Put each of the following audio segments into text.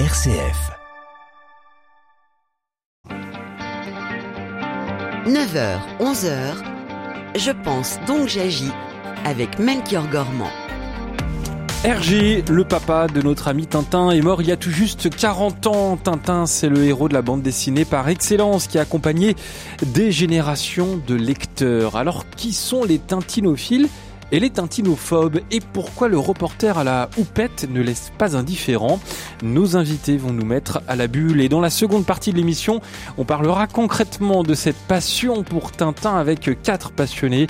RCF. 9h, 11h, je pense donc j'agis avec Melchior Gormand. Hergé, le papa de notre ami Tintin, est mort il y a tout juste 40 ans. Tintin, c'est le héros de la bande dessinée par excellence qui a accompagné des générations de lecteurs. Alors, qui sont les tintinophiles et les tintinophobes et pourquoi le reporter à la houppette ne laisse pas indifférent? Nos invités vont nous mettre à la bulle et dans la seconde partie de l'émission, on parlera concrètement de cette passion pour Tintin avec quatre passionnés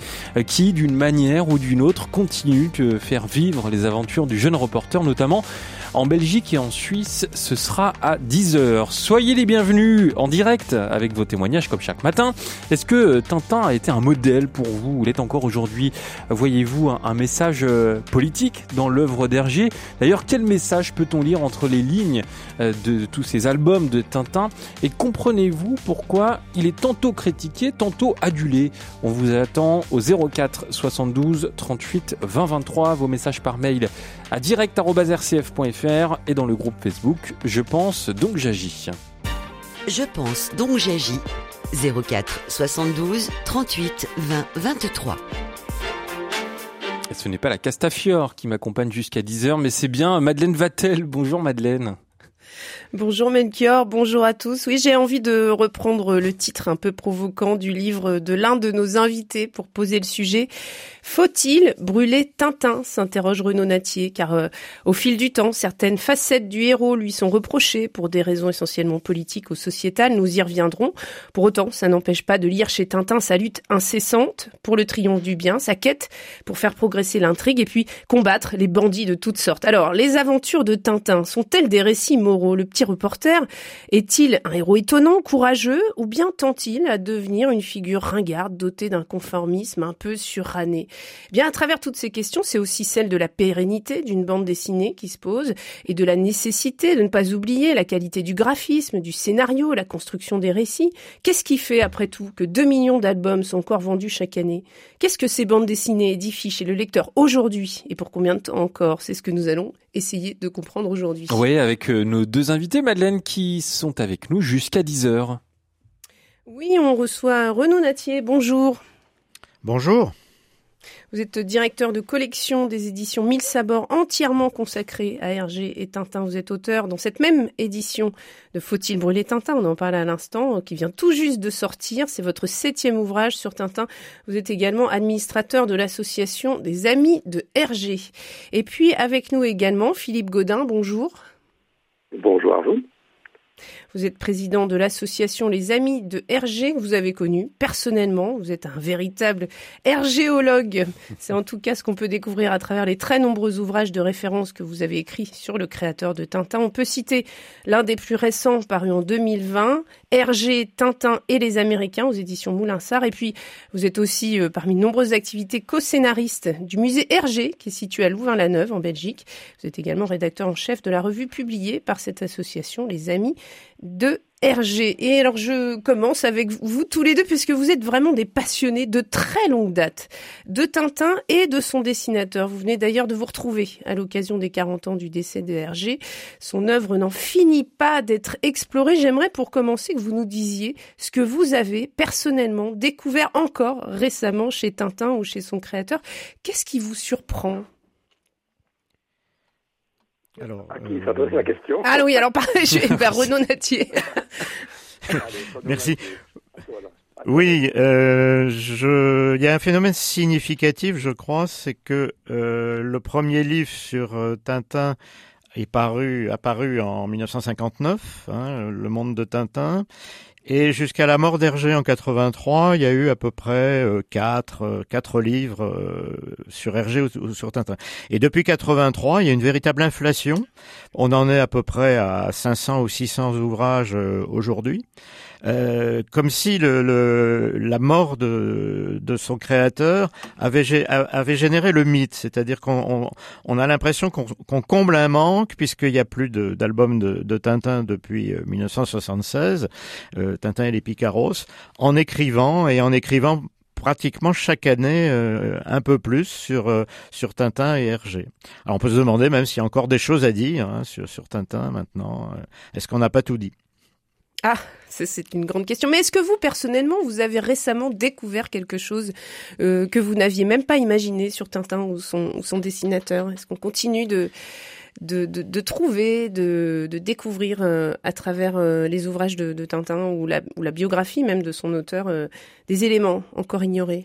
qui, d'une manière ou d'une autre, continuent de faire vivre les aventures du jeune reporter, notamment en Belgique et en Suisse, ce sera à 10h. Soyez les bienvenus en direct avec vos témoignages comme chaque matin. Est-ce que Tintin a été un modèle pour vous ou l'est encore aujourd'hui? Voyez-vous un, message euh, politique dans l'œuvre d'Hergé? D'ailleurs, quel message peut-on lire entre les lignes euh, de tous ces albums de Tintin? Et comprenez-vous pourquoi il est tantôt critiqué, tantôt adulé? On vous attend au 04 72 38 20 23. Vos messages par mail à direct.rcf.fr et dans le groupe Facebook Je pense donc j'agis. Je pense donc j'agis 04 72 38 20 23. Et ce n'est pas la Castafiore qui m'accompagne jusqu'à 10h, mais c'est bien Madeleine Vatel. Bonjour Madeleine. Bonjour Melchior, bonjour à tous. Oui, j'ai envie de reprendre le titre un peu provoquant du livre de l'un de nos invités pour poser le sujet. Faut-il brûler Tintin s'interroge Renaud Natier, car euh, au fil du temps, certaines facettes du héros lui sont reprochées pour des raisons essentiellement politiques ou sociétales. Nous y reviendrons. Pour autant, ça n'empêche pas de lire chez Tintin sa lutte incessante pour le triomphe du bien, sa quête pour faire progresser l'intrigue et puis combattre les bandits de toutes sortes. Alors, les aventures de Tintin sont-elles des récits moraux? Le petit reporter est-il un héros étonnant, courageux, ou bien tend-il à devenir une figure ringarde dotée d'un conformisme un peu suranné? Bien, à travers toutes ces questions, c'est aussi celle de la pérennité d'une bande dessinée qui se pose et de la nécessité de ne pas oublier la qualité du graphisme, du scénario, la construction des récits. Qu'est-ce qui fait, après tout, que 2 millions d'albums sont encore vendus chaque année? Qu'est-ce que ces bandes dessinées édifient chez le lecteur aujourd'hui et pour combien de temps encore? C'est ce que nous allons essayer de comprendre aujourd'hui. Oui, avec euh, nos deux invités, Madeleine, qui sont avec nous jusqu'à 10h. Oui, on reçoit Renaud Natier. Bonjour. Bonjour. Vous êtes directeur de collection des éditions Mille Sabords entièrement consacrées à Hergé et Tintin. Vous êtes auteur dans cette même édition de Faut-il brûler Tintin? On en parle à l'instant, qui vient tout juste de sortir. C'est votre septième ouvrage sur Tintin. Vous êtes également administrateur de l'association des Amis de Hergé. Et puis avec nous également Philippe Godin. Bonjour. Bonjour à vous. Vous êtes président de l'association Les Amis de Hergé, que vous avez connu personnellement. Vous êtes un véritable hergéologue. C'est en tout cas ce qu'on peut découvrir à travers les très nombreux ouvrages de référence que vous avez écrits sur le créateur de Tintin. On peut citer l'un des plus récents paru en 2020, Hergé, Tintin et les Américains aux éditions Moulinsart. Et puis, vous êtes aussi euh, parmi de nombreuses activités co-scénariste du musée Hergé, qui est situé à Louvain-la-Neuve, en Belgique. Vous êtes également rédacteur en chef de la revue publiée par cette association, Les Amis de Hergé. Et alors je commence avec vous tous les deux puisque vous êtes vraiment des passionnés de très longue date de Tintin et de son dessinateur. Vous venez d'ailleurs de vous retrouver à l'occasion des 40 ans du décès de Hergé. Son œuvre n'en finit pas d'être explorée. J'aimerais pour commencer que vous nous disiez ce que vous avez personnellement découvert encore récemment chez Tintin ou chez son créateur. Qu'est-ce qui vous surprend? Alors, à qui s'adresse la question Ah oui, alors je vais vers Renaud Natier. Merci. Oui, euh, je... il y a un phénomène significatif, je crois, c'est que euh, le premier livre sur euh, Tintin est paru, apparu en 1959, hein, Le Monde de Tintin, et jusqu'à la mort d'Hergé en 83, il y a eu à peu près euh, quatre, euh, quatre livres euh, sur Hergé ou, sur Tintin. Et depuis 83, il y a une véritable inflation. On en est à peu près à 500 ou 600 ouvrages aujourd'hui. Euh, comme si le, le, la mort de, de son créateur avait, avait généré le mythe, c'est-à-dire qu'on on, a l'impression qu'on comble un manque puisqu'il n'y a plus d'albums de, de, Tintin depuis 1976, euh, euh, Tintin et les Picaros, en écrivant et en écrivant pratiquement chaque année un peu plus sur sur Tintin et Hergé. Alors on peut se demander même s'il y a encore des choses à dire hein, sur sur Tintin maintenant. Est-ce qu'on n'a pas tout dit? Ah, c'est une grande question. Mais est-ce que vous, personnellement, vous avez récemment découvert quelque chose euh, que vous n'aviez même pas imaginé sur Tintin ou son, dessinateur? Est-ce qu'on continue de, trouver, de, découvrir euh, à travers euh, les ouvrages de, Tintin ou la, biographie même de son auteur des éléments encore ignorés?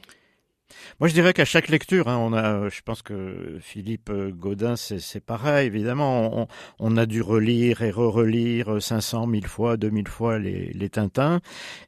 Moi, je dirais qu'à chaque lecture, hein, on a, euh, je pense que Philippe euh, Godin, c'est pareil, évidemment. On, on, a dû relire et re-relire 500, 1000 fois, 2000 fois les, les Tintins.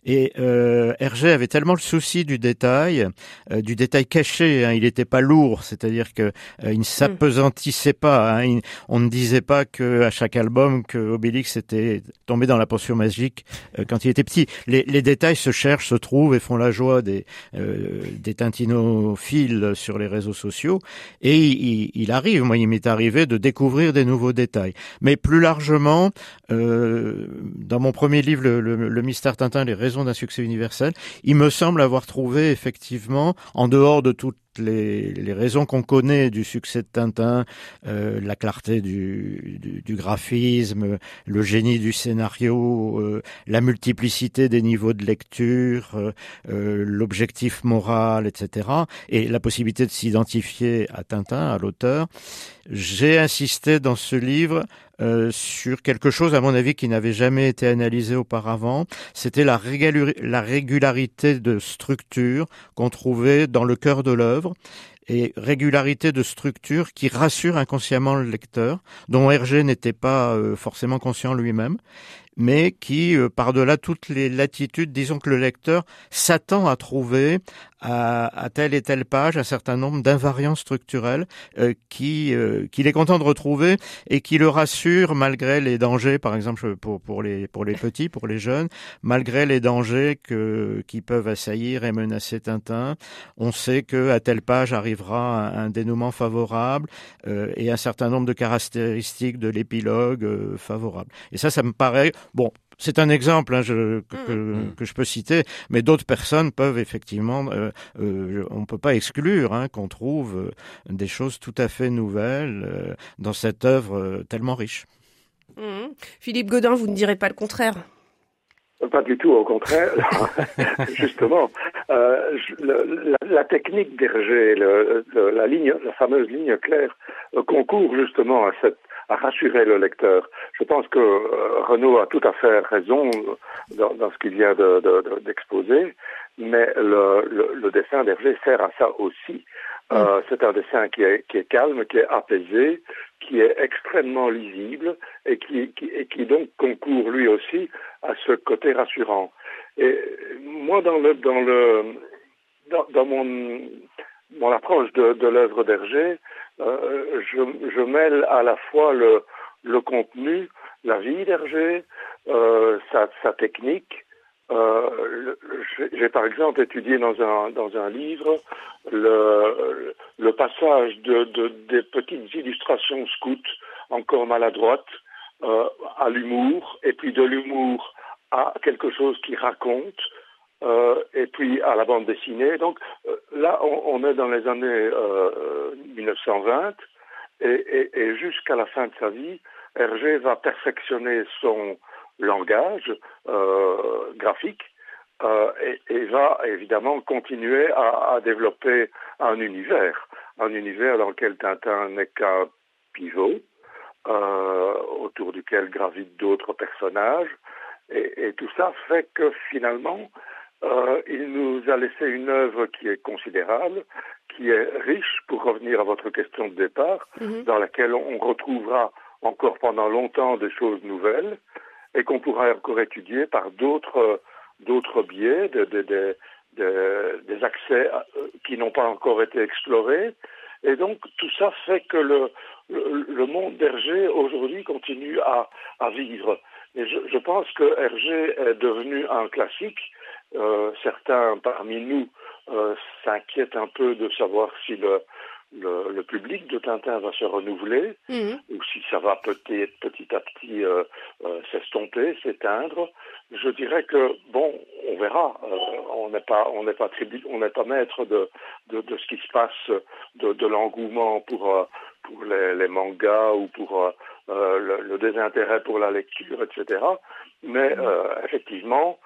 Et euh, Hergé avait tellement le souci du détail, euh, du détail caché. Hein, il n'était pas lourd, c'est-à-dire que il ne s'apesantissait pas. Hein, on ne disait pas que à chaque album que Obélix était tombé dans la potion magique quand il était petit. Les, les, détails se cherchent, se trouvent et font la joie des, des Tintines fil sur les réseaux sociaux et il, arrive, moi il m'est arrivé de découvrir des nouveaux détails. Mais plus largement, euh, dans mon premier livre, le, le, Mystère Tintin, les raisons d'un succès universel, il me semble avoir trouvé effectivement, en dehors de toute les, raisons qu'on connaît du succès de Tintin, euh, la clarté du, graphisme, le génie du scénario, euh, la multiplicité des niveaux de lecture, euh, l'objectif moral, etc., et la possibilité de s'identifier à Tintin, à l'auteur, j'ai insisté dans ce livre euh, sur quelque chose, à mon avis, qui n'avait jamais été analysé auparavant. C'était la, la régularité de structure qu'on trouvait dans le cœur de l'œuvre et régularité de structure qui rassure inconsciemment le lecteur, dont Hergé n'était pas euh, forcément conscient lui-même mais qui, euh, par-delà toutes les latitudes, disons que le lecteur s'attend à trouver à, à, telle et telle page un certain nombre d'invariants structurels euh, qui euh, qu'il est content de retrouver et qui le rassure malgré les dangers, par exemple pour pour les pour les petits, pour les jeunes, malgré les dangers que qui peuvent assaillir et menacer Tintin. On sait que à telle page arrivera un, dénouement favorable euh, et un certain nombre de caractéristiques de l'épilogue euh, favorable. Et ça, ça me paraît bon c'est un exemple hein, je, que, mm. que, je peux citer, mais d'autres personnes peuvent effectivement, euh, euh, on ne peut pas exclure hein, qu'on trouve euh, des choses tout à fait nouvelles dans cette œuvre tellement riche. Mm. Philippe Godin, vous ne direz pas le contraire pas du tout, au contraire. Justement, euh, la, technique d'Hergé, la fameuse ligne claire, concourt justement à cette à rassurer le lecteur. Je pense que euh, Renaud a tout à fait raison dans, ce qu'il vient d'exposer, de, mais le, le, le dessin d'Hergé sert à ça aussi. Euh, c'est un dessin qui est, qui est, calme, qui est apaisé, qui est extrêmement lisible et qui, qui, et qui donc concourt lui aussi à ce côté rassurant. Et moi, dans le, dans le, dans mon, mon approche de, de l'œuvre d'Hergé, euh, je, je, mêle à la fois le, le contenu, la vie d'Hergé, euh, sa, sa, technique. Euh, J'ai par exemple étudié dans un, dans un livre le, passage de, de, des petites illustrations scouts encore maladroites euh, à l'humour, et puis de l'humour à quelque chose qui raconte, euh, et puis à la bande dessinée. Donc là, on, est dans les années 1920 euh, et, et, et jusqu'à la fin de sa vie, Hergé va perfectionner son langage graphique et, et, va évidemment continuer à, à, développer un univers, un univers dans lequel Tintin n'est qu'un pivot, autour duquel gravitent d'autres personnages. Et, et, tout ça fait que finalement, euh, il nous a laissé une œuvre qui est considérable, qui est riche, pour revenir à votre question de départ, mhm. dans laquelle on retrouvera encore pendant longtemps des choses nouvelles et qu'on pourra encore étudier par d'autres d'autres biais, de, de, de, des accès euh, qui n'ont pas encore été explorés. Et donc tout ça fait que le, le, le monde d'Hergé aujourd'hui continue à, à vivre. Et je, je pense que Hergé est devenu un classique euh, certains parmi nous euh, s'inquiètent un peu de savoir si le, le, le, public de Tintin va se renouveler mmh. ou si ça va peut-être petit à petit euh, euh, s'estomper, s'éteindre. Je dirais que, bon, on verra. on n'est pas, on n'est pas on n'est pas maître de, de, de, ce qui se passe, de, de l'engouement pour pour les, les, mangas ou pour le, le, désintérêt pour la lecture, etc. Mais effectivement,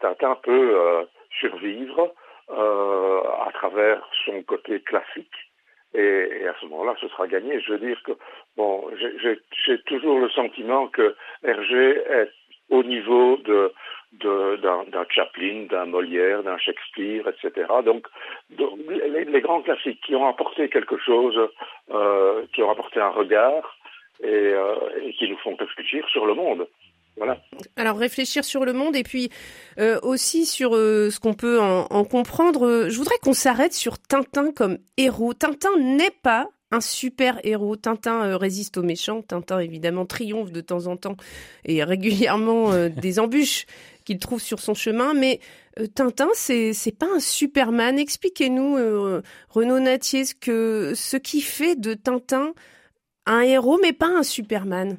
Tintin peut survivre à travers son côté classique et, à ce moment-là, ce sera gagné. Je veux dire que, bon, j'ai toujours le sentiment que Hergé est au niveau de d'un Chaplin, d'un Molière, d'un Shakespeare, etc. Donc, les, grands classiques qui ont apporté quelque chose, euh, qui ont apporté un regard et, euh, et qui nous font réfléchir sur le monde. Voilà. Alors réfléchir sur le monde et puis euh, aussi sur euh, ce qu'on peut en, en comprendre. Euh, je voudrais qu'on s'arrête sur Tintin comme héros. Tintin n'est pas un super héros. Tintin résiste aux méchants. Tintin évidemment triomphe de temps en temps et régulièrement des embûches qu'il trouve sur son chemin. Mais Tintin, c'est c'est pas un Superman. Expliquez-nous, Renaud Natier, ce que ce qui fait de Tintin un héros, mais pas un Superman.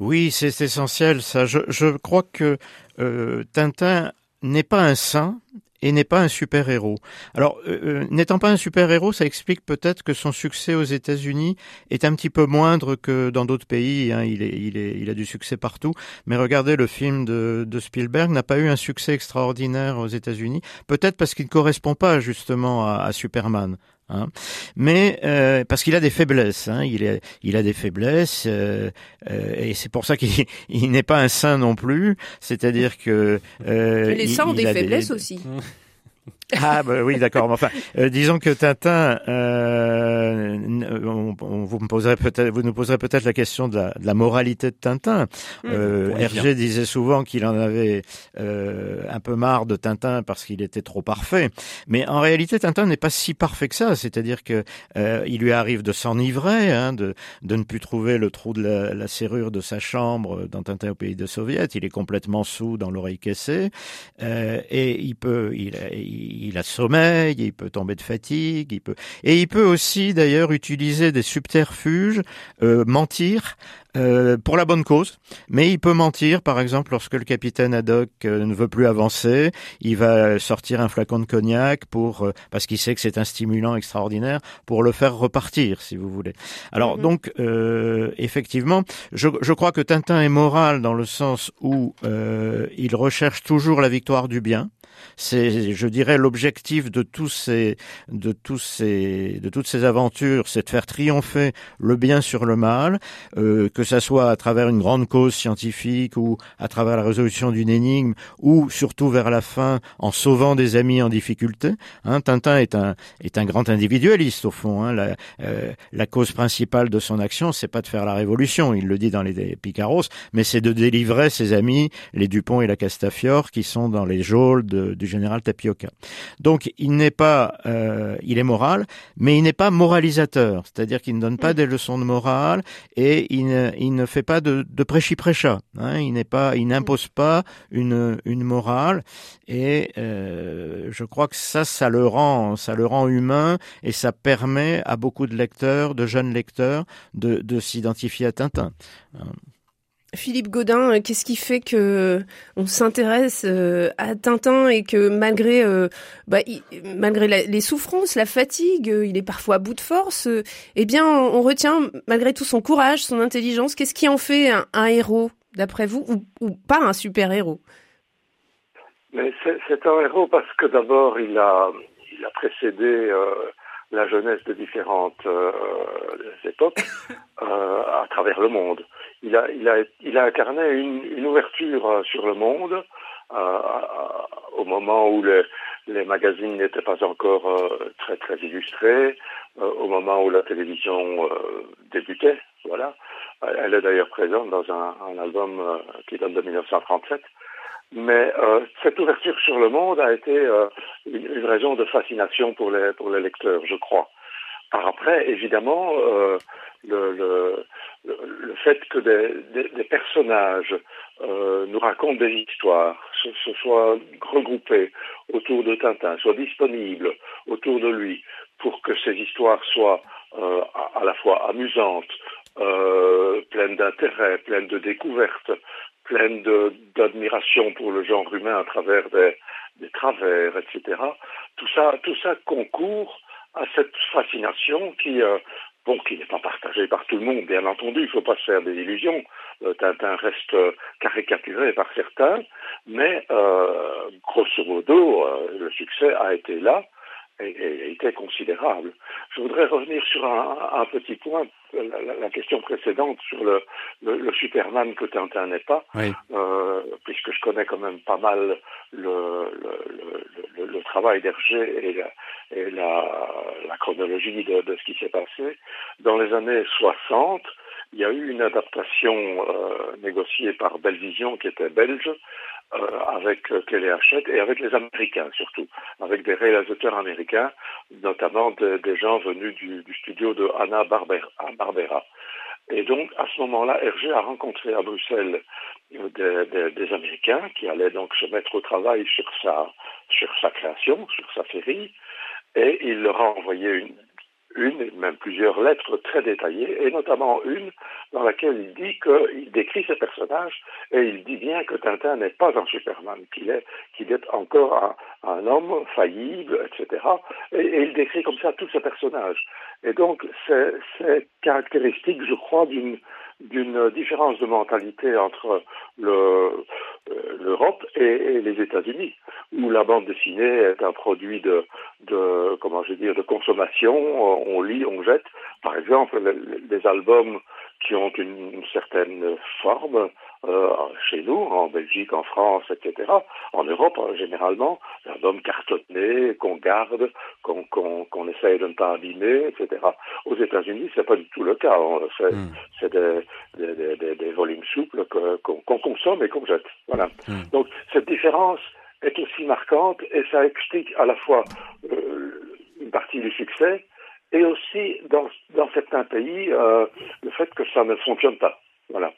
Oui, c'est essentiel ça. Je, crois que euh, Tintin n'est pas un saint et n'est pas un super-héros. Alors, euh, euh, n'étant pas un super-héros, ça explique peut-être que son succès aux États-Unis est un petit peu moindre que dans d'autres pays. Hein. Il, a du succès partout. Mais regardez, le film de, Spielberg n'a pas eu un succès extraordinaire aux États-Unis. Peut-être parce qu'il ne correspond pas justement à Superman. Hein. Mais euh, parce qu'il a des faiblesses, hein. il, est, il a des faiblesses, euh, euh, et c'est pour ça qu'il n'est pas un saint non plus. C'est-à-dire que les saints ont des faiblesses aussi. Ah bah oui, d'accord. Enfin, euh, disons que Tintin, euh, on, vous me poserez peut-être, vous nous poserez peut-être la question de la, de la moralité de Tintin. Mmh. Euh, Hergé disait souvent qu'il en avait euh, un peu marre de Tintin parce qu'il était trop parfait. Mais en réalité, Tintin n'est pas si parfait que ça. C'est-à-dire que euh, il lui arrive de s'enivrer, hein, de, de ne plus trouver le trou de la, la, serrure de sa chambre dans Tintin au pays de Soviet. Il est complètement sous dans l'oreille caissée et il peut, il, il il a sommeil, il peut tomber de fatigue, il peut et il peut aussi d'ailleurs utiliser des subterfuges, euh, mentir euh, pour la bonne cause, mais il peut mentir, par exemple, lorsque le capitaine Haddock euh, ne veut plus avancer, il va sortir un flacon de cognac pour parce qu'il sait que c'est un stimulant extraordinaire pour le faire repartir, si vous voulez. Alors mhm. donc, effectivement, je, je, crois que Tintin est moral dans le sens où il recherche toujours la victoire du bien. C'est, je dirais, l'objectif de tous ces, de tous ces, de toutes ces aventures, c'est de faire triompher le bien sur le mal, euh, que ça soit à travers une grande cause scientifique ou à travers la résolution d'une énigme, ou surtout vers la fin en sauvant des amis en difficulté. Hein, Tintin est un est un grand individualiste au fond. Hein, la, euh, la cause principale de son action, c'est pas de faire la révolution, il le dit dans les Picaros, mais c'est de délivrer ses amis, les Dupont et la Castafiore, qui sont dans les geôles de du général Tapioca. Donc il n'est pas, euh, il est moral, mais il n'est pas moralisateur, c'est-à-dire qu'il ne donne pas mm. des leçons de morale et il ne, il ne fait pas de, de prêchi-prêcha. Hein, il n'est pas, il n'impose pas une, une morale et euh, je crois que ça, ça le rend, ça le rend humain et ça permet à beaucoup de lecteurs, de jeunes lecteurs, de, de s'identifier à Tintin. Philippe Godin, euh, qu'est-ce qui fait que euh, on s'intéresse euh, à Tintin et que malgré bah, les souffrances, la fatigue, il est parfois à bout de force, eh bien on retient malgré tout son courage, son intelligence. Qu'est-ce qui en fait un, héros d'après vous ou, pas un super héros Mais c'est un héros parce que d'abord il a précédé la jeunesse de différentes époques à travers le monde il a, il a, il a incarné une, une ouverture euh, sur le monde euh, au moment où les, les magazines n'étaient pas encore euh, très très illustrés, au moment où la télévision débutait. Voilà. Elle est d'ailleurs présente dans un, un album qui date de 1937. Mais cette ouverture sur le monde a été une, une, raison de fascination pour les pour les lecteurs, je crois. Par après, évidemment, le, le, le, fait que des, des, personnages euh, nous racontent des histoires, se, se, soient regroupés autour de Tintin, soient disponibles autour de lui pour que ces histoires soient euh, à, la fois amusantes, euh, pleines d'intérêt, pleines de découvertes, pleine d'admiration pour le genre humain à travers des, des travers, etc. Tout ça, tout ça concourt à cette fascination qui, euh, bon, qui n'est pas partagée par tout le monde, bien entendu. Il ne faut pas se faire des illusions. Euh, Tintin reste caricaturé par certains, mais euh, grosso modo, le succès a été là et, était considérable. Je voudrais revenir sur un, petit point, la, question précédente sur le, le, Superman que Tintin n'est pas, euh, puisque je connais quand même pas mal le, le travail d'Hergé et, la, et la, chronologie de, de, ce qui s'est passé. Dans les années 60, il y a eu une adaptation euh, négociée par Belvision, qui était belge, avec euh, Kelly Hachette et avec les Américains surtout, avec des réalisateurs américains, notamment des gens venus du, studio de Anna Barbera. Et donc, à ce moment-là, Hergé a rencontré à Bruxelles des, des, Américains qui allaient donc se mettre au travail sur sa, sur sa création, sur sa série, et il leur a envoyé une, une, même plusieurs lettres très détaillées, et notamment une dans laquelle il dit qu'il décrit ses personnages, et il dit bien que Tintin n'est pas un Superman, qu'il est, qu'il est encore un, homme faillible, etc. Et, il décrit comme ça tous ses personnages. Et donc, c'est caractéristique, je crois, d'une d'une différence de mentalité entre le, euh, l'Europe et, les États-Unis, où la bande dessinée est un produit de, de comment je veux dire, de consommation. On lit, on jette. Par exemple, les albums qui ont une, certaine forme euh, chez nous, en Belgique, en France, etc. En Europe, hein, généralement, l'album cartonné, qu'on garde, qu'on qu'on essaye de ne pas abîmer, etc. Aux États-Unis, c'est pas du tout le cas. Hmm. C'est des, des, des, des, volumes souples qu'on consomme et qu'on jette. Voilà. Hmm. Donc cette différence est aussi marquante et ça explique à la fois euh, une partie du succès et aussi dans, certains pays euh, le fait que ça ne fonctionne pas. Voilà.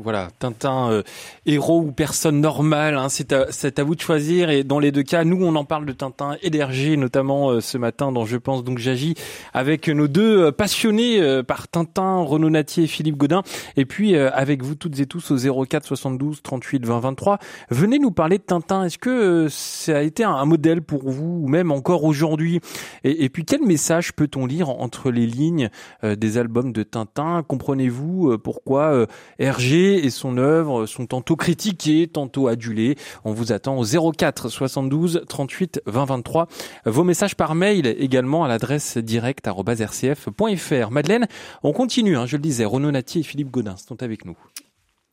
Voilà, Tintin, euh, héros ou personne normale, hein, c'est à, vous de choisir. Et dans les deux cas, nous, on en parle de Tintin et d'Hergé, notamment euh, ce matin dans Je pense donc j'agis, avec nos deux euh, passionnés par Tintin, Renaud Natier et Philippe Godin. Et puis avec vous toutes et tous au 04 72 38 20 23. Venez nous parler de Tintin. Est-ce que ça a été un, modèle pour vous, ou même encore aujourd'hui? Et, puis quel message peut-on lire entre les lignes des albums de Tintin? Comprenez-vous pourquoi Hergé et son œuvre sont tantôt critiqués, tantôt adulés. On vous attend au 04 72 38 20 23. Vos messages par mail également à l'adresse direct@rcf.fr. Madeleine, on continue, hein, je le disais, Renaud Nati et Philippe Godin sont avec nous.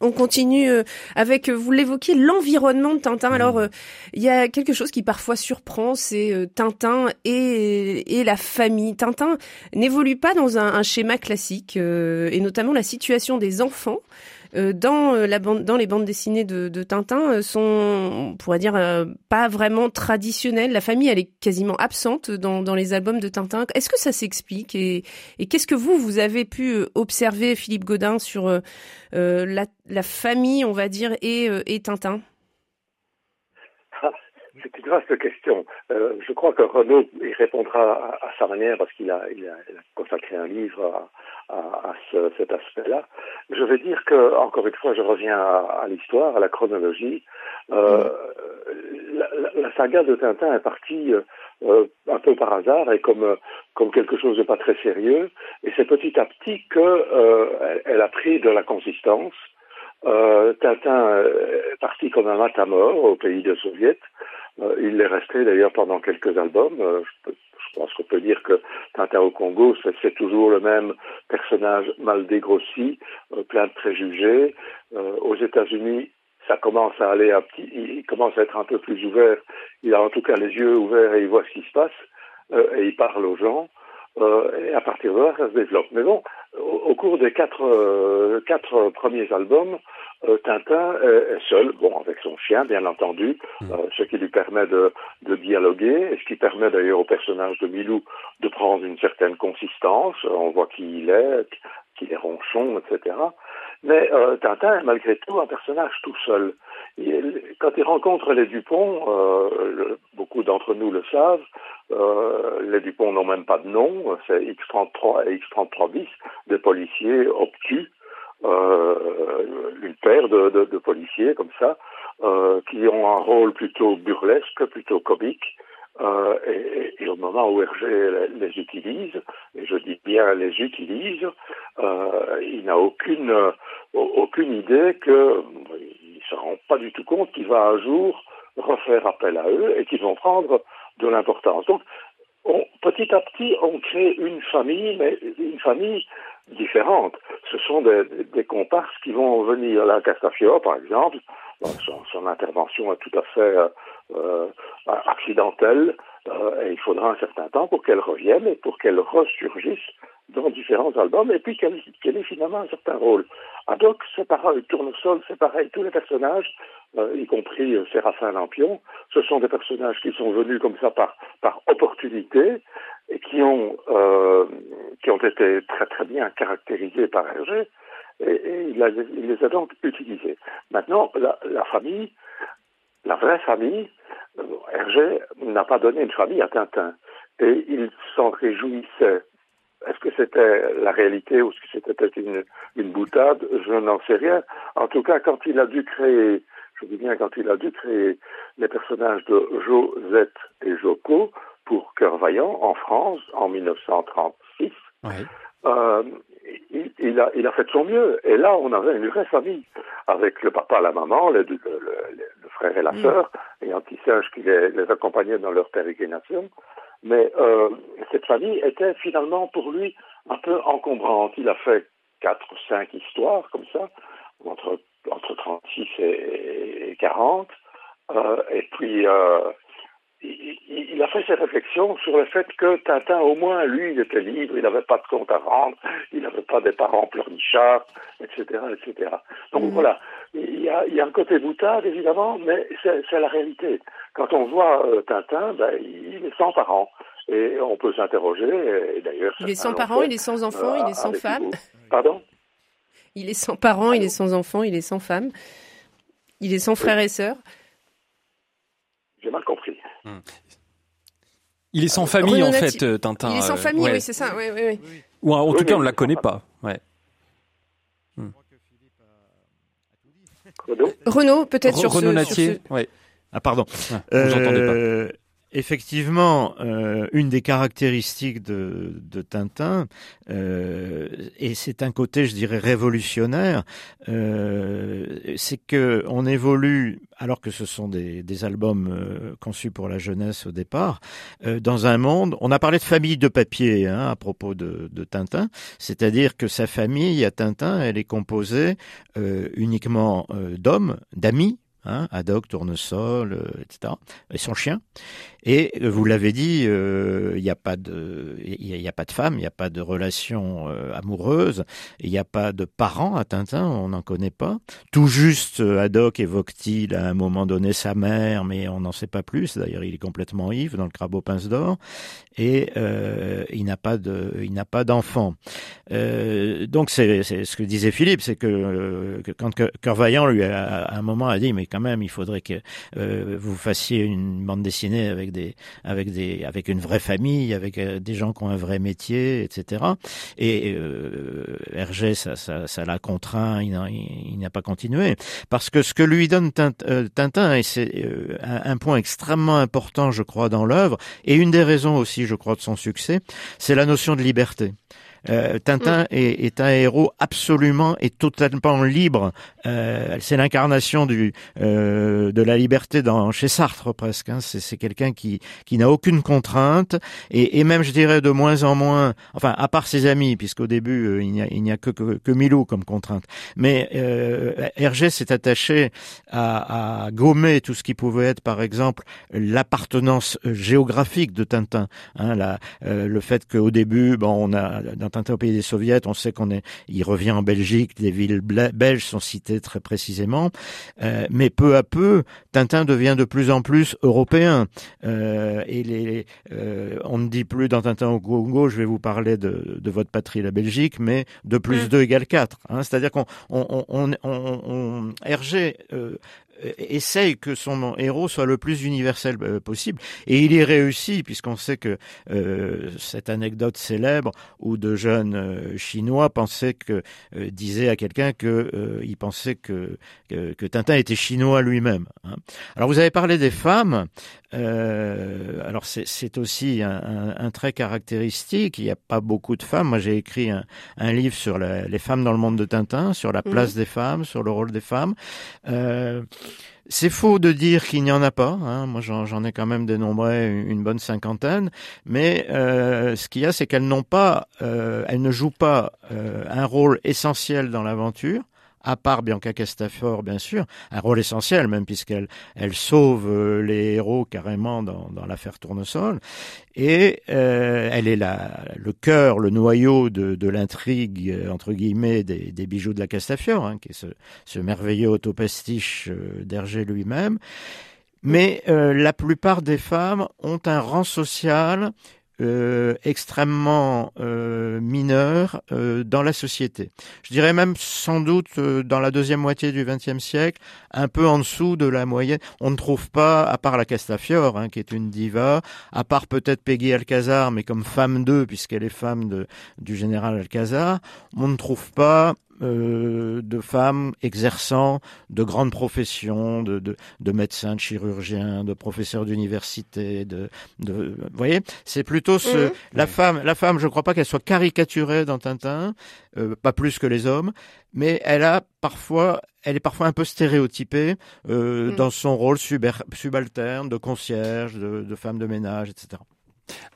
On continue euh, avec, euh, vous l'évoquiez, l'environnement de Tintin. Alors, mmh. il y a quelque chose qui parfois surprend, c'est euh, Tintin et, et la famille. Tintin n'évolue pas dans un, un schéma classique, et notamment la situation des enfants. Euh, dans euh, dans les bandes dessinées de, Tintin euh, sont, on pourrait dire, pas vraiment traditionnelles. La famille, elle est quasiment absente dans, les albums de Tintin. Est-ce que ça s'explique et, qu'est-ce que vous, vous avez pu observer, Philippe Godin, sur la, famille, on va dire, et, Tintin? Ah, c'est une vaste question. Je crois que Renaud y répondra à, sa manière parce qu'il a, a, consacré un livre à, à, ce, cet aspect-là. Je vais dire que, encore une fois, je reviens à, l'histoire, à la chronologie. Euh, la, la, saga de Tintin est partie euh, un peu par hasard et comme, comme quelque chose de pas très sérieux. Et c'est petit à petit qu'elle euh, elle a pris de la consistance. Euh, Tintin est parti comme un matamor au pays de Soviet. Euh, il est resté d'ailleurs pendant quelques albums. Euh, je, pense qu'on peut dire que Tintin au Congo, c'est toujours le même personnage mal dégrossi, euh, plein de préjugés. aux États-Unis, ça commence à aller un petit, il commence à être un peu plus ouvert. Il a en tout cas les yeux ouverts et il voit ce qui se passe et il parle aux gens. et à partir de là, ça se développe. Mais bon, au, cours des quatre, quatre premiers albums, euh, Tintin est seul, bon, avec son chien, bien entendu, hmm. euh, ce qui lui permet de, de, dialoguer, et ce qui permet d'ailleurs au personnage de Milou de prendre une certaine consistance. On voit qui il est, qu'il est ronchon, etc. Mais euh, Tintin est malgré tout un personnage tout seul. quand il rencontre les Dupont, euh, beaucoup d'entre nous le savent, euh, les Dupont n'ont même pas de nom, c'est X33 et X33 bis, des policiers obtus euh, une paire de, de, de, policiers comme ça, qui ont un rôle plutôt burlesque, plutôt comique, euh, et, au moment où Hergé les, utilise, et je dis bien les utilise, euh, il n'a aucune euh, aucune idée que il se rend pas du tout compte qu'il va un jour refaire appel à eux et qu'ils vont prendre de l'importance. Donc on, petit à petit, on crée une famille, mais une famille différente. Ce sont des, des, comparses qui vont venir. Là, Castafiore, par exemple, son, intervention est tout à fait accidentelle euh, et il faudra un certain temps pour qu'elle revienne et pour qu'elle ressurgisse dans différents albums et puis qu'elle ait finalement un certain rôle. Adoc, c'est pareil, Tournesol, c'est pareil, tous les personnages, euh, y compris euh, Séraphin Lampion, ce sont des personnages qui sont venus comme ça par, par opportunité et qui ont, euh, qui ont été très très bien caractérisés par Hergé et, et il, les a donc utilisés. Maintenant, la, famille, la vraie famille, euh, Hergé n'a pas donné une famille à Tintin. Et il s'en réjouissait. Est-ce que c'était la réalité ou est-ce que c'était une, une boutade? Je n'en sais rien. En tout cas, quand il a dû créer, je dis bien quand il a dû créer les personnages de Josette et Joko pour Cœur Vaillant en France en 1936, oui. euh, il, il, a, il a fait de son mieux. Et là, on avait une vraie famille, avec le papa, la maman, le, le, le, le frère et la sœur, et un petit singe qui les, les accompagnait dans leur pérégrination. Mais euh, cette famille était finalement pour lui un peu encombrante. Il a fait quatre ou cinq histoires comme ça, entre, entre 36 et, et 40. Euh, et puis, euh, il, il, a fait ses réflexions sur le fait que Tintin, au moins, lui, il était libre, il n'avait pas de compte à rendre, il n'avait pas des parents pleurnichards, etc., etc. Donc mmh. voilà, il y, a, il y, a, un côté boutade, évidemment, mais c'est la réalité. Quand on voit euh, Tintin, ben, il est sans parents. Et on peut s'interroger, et d'ailleurs... Il est sans parents, il est sans enfants, euh, il est sans femmes. Pardon? Il est sans parents, il est sans enfants, il est sans femmes. Il est sans frères et sœurs. J'ai mal compris. Hum. Il est sans famille en fait, Tintin. Il est sans euh, famille, ouais. oui, c'est ça. Oui, oui, oui. Ou en tout cas, on il la connaît pas. Ouais. Renaud? Renaud, peut-être sur, Renaud ce, Natier. sur ce- Ouais. Ah pardon. Ah, vous pas. Effectivement, euh, une des caractéristiques de, de Tintin, euh, et c'est un côté, je dirais, révolutionnaire, euh, c'est que on évolue, alors que ce sont des, des albums conçus pour la jeunesse au départ, dans un monde. On a parlé de famille de papier hein, à propos de, de Tintin, c'est-à-dire que sa famille à Tintin, elle est composée uniquement d'hommes, d'amis, hein, Tournesol, etc. Et son chien. Et euh, vous l'avez dit, euh, il n'y a pas de, il y a, pas de femme, il n'y a pas de relation euh, amoureuse, il n'y a pas de parents à Tintin, on n'en connaît pas. Tout juste, euh, Haddock évoque-t-il à un moment donné sa mère, mais on n'en sait pas plus. D'ailleurs, il est complètement ivre dans le crabeau pince d'or, et euh, il n'a pas de, il n'a pas d'enfant. Euh, donc c'est ce que disait Philippe, c'est que, que quand Cœur lui à, à un moment a dit, mais quand même, il faudrait que euh, vous fassiez une bande dessinée avec avec des, avec une vraie famille, avec euh, des gens qui ont un vrai métier, etc. Et euh, Hergé, ça, ça, ça l'a contraint, il n'a, pas continué, parce que ce que lui donne Tintin, euh, Tintin et c'est euh, un point extrêmement important, je crois, dans l'œuvre, et une des raisons aussi, je crois, de son succès, c'est la notion de liberté. Euh, Tintin mm. est, est, un héros absolument et totalement libre. Euh, c'est l'incarnation du euh, de la liberté dans chez Sartre presque. Hein. C'est quelqu'un qui qui n'a aucune contrainte et, et, même je dirais de moins en moins. Enfin, à part ses amis, puisqu'au début euh, il n'y a il n'y a que, que, que Milou comme contrainte. Mais euh, Hergé s'est attaché à, à gommer tout ce qui pouvait être, par exemple, l'appartenance géographique de Tintin. Hein, la, euh, le fait qu'au début, bon, on a dans Tintin au pays des soviets, on sait qu'on est, il revient en Belgique, des villes belges sont citées très précisément, euh, mais peu à peu, Tintin devient de plus en plus européen. Euh, et les, euh, on ne dit plus dans Tintin au Congo, je vais vous parler de, de votre patrie, la Belgique, mais de plus Mm. 2 égale 4. Hein, C'est-à-dire qu'on, on, on, on, on, Hergé essaye que son héros soit le plus universel possible. Et il y réussit, puisqu'on sait que cette anecdote célèbre où de jeunes Chinois pensaient que, disaient à quelqu'un que il pensait que, que, Tintin était chinois lui-même. Hein. Alors vous avez parlé des femmes. alors c'est aussi un, un, trait caractéristique. Il n'y a pas beaucoup de femmes. Moi j'ai écrit un, un livre sur les femmes dans le monde de Tintin, sur la place mhm. des femmes, sur le rôle des femmes. Euh, c'est faux de dire qu'il n'y en a pas. Hein. Moi, j'en ai quand même dénombré une bonne cinquantaine. Mais euh, ce qu'il y a, c'est qu'elles n'ont pas, euh, elles ne jouent pas un rôle essentiel dans l'aventure à part Bianca Castafiore, bien sûr, un rôle essentiel, même puisqu'elle elle sauve euh, les héros carrément dans, dans l'affaire Tournesol. Et euh, elle est la, le cœur, le noyau de, de l'intrigue, euh, entre guillemets, des, des, bijoux de la Castafiore, hein, qui est ce, ce merveilleux autopastiche d'Hergé lui-même. Mais la plupart des femmes ont un rang social euh, extrêmement euh, mineur euh, dans la société. Je dirais même sans doute euh, dans la deuxième moitié du XXe siècle, un peu en dessous de la moyenne. On ne trouve pas, à part la Castafiore, hein, qui est une diva, à part peut-être Peggy Alcazar, mais comme femme d'eux, puisqu'elle est femme de, du général Alcazar, on ne trouve pas euh, de femmes exerçant de grandes professions, de, de, de médecins, de chirurgiens, de professeurs d'université, de, de, vous voyez, c'est plutôt ce, mmh. la femme, la femme, je ne crois pas qu'elle soit caricaturée dans Tintin, euh, pas plus que les hommes, mais elle a parfois, elle est parfois un peu stéréotypée euh, mmh. dans son rôle subalterne de concierge, de, de femme de ménage, etc.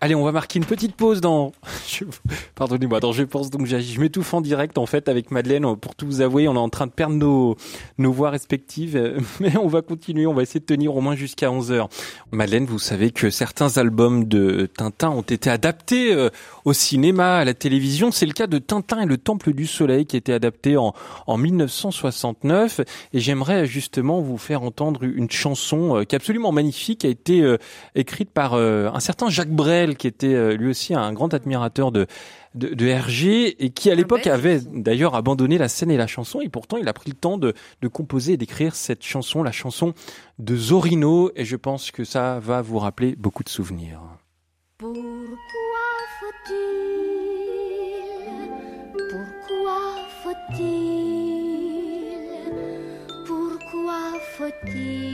Allez, on va marquer une petite pause dans. Pardonnez-moi, dans Je pense donc. Je m'étouffe en direct en fait avec Madeleine. Pour tout vous avouer, on est en train de perdre nos nos voix respectives, mais on va continuer. On va essayer de tenir au moins jusqu'à 11 heures. Madeleine, vous savez que certains albums de Tintin ont été adaptés euh, au cinéma, à la télévision. C'est le cas de Tintin et le Temple du Soleil qui a été adapté en en 1969. Et j'aimerais justement vous faire entendre une chanson euh, qui est absolument magnifique, qui a été euh, écrite par un certain Jacques Brel, qui était euh, lui aussi un grand admirateur de, de, Hergé et qui à l'époque avait d'ailleurs abandonné la scène et la chanson et pourtant il a pris le temps de, de composer et d'écrire cette chanson, la chanson de Zorino et je pense que ça va vous rappeler beaucoup de souvenirs. Pourquoi faut-il Pourquoi faut-il Pourquoi faut-il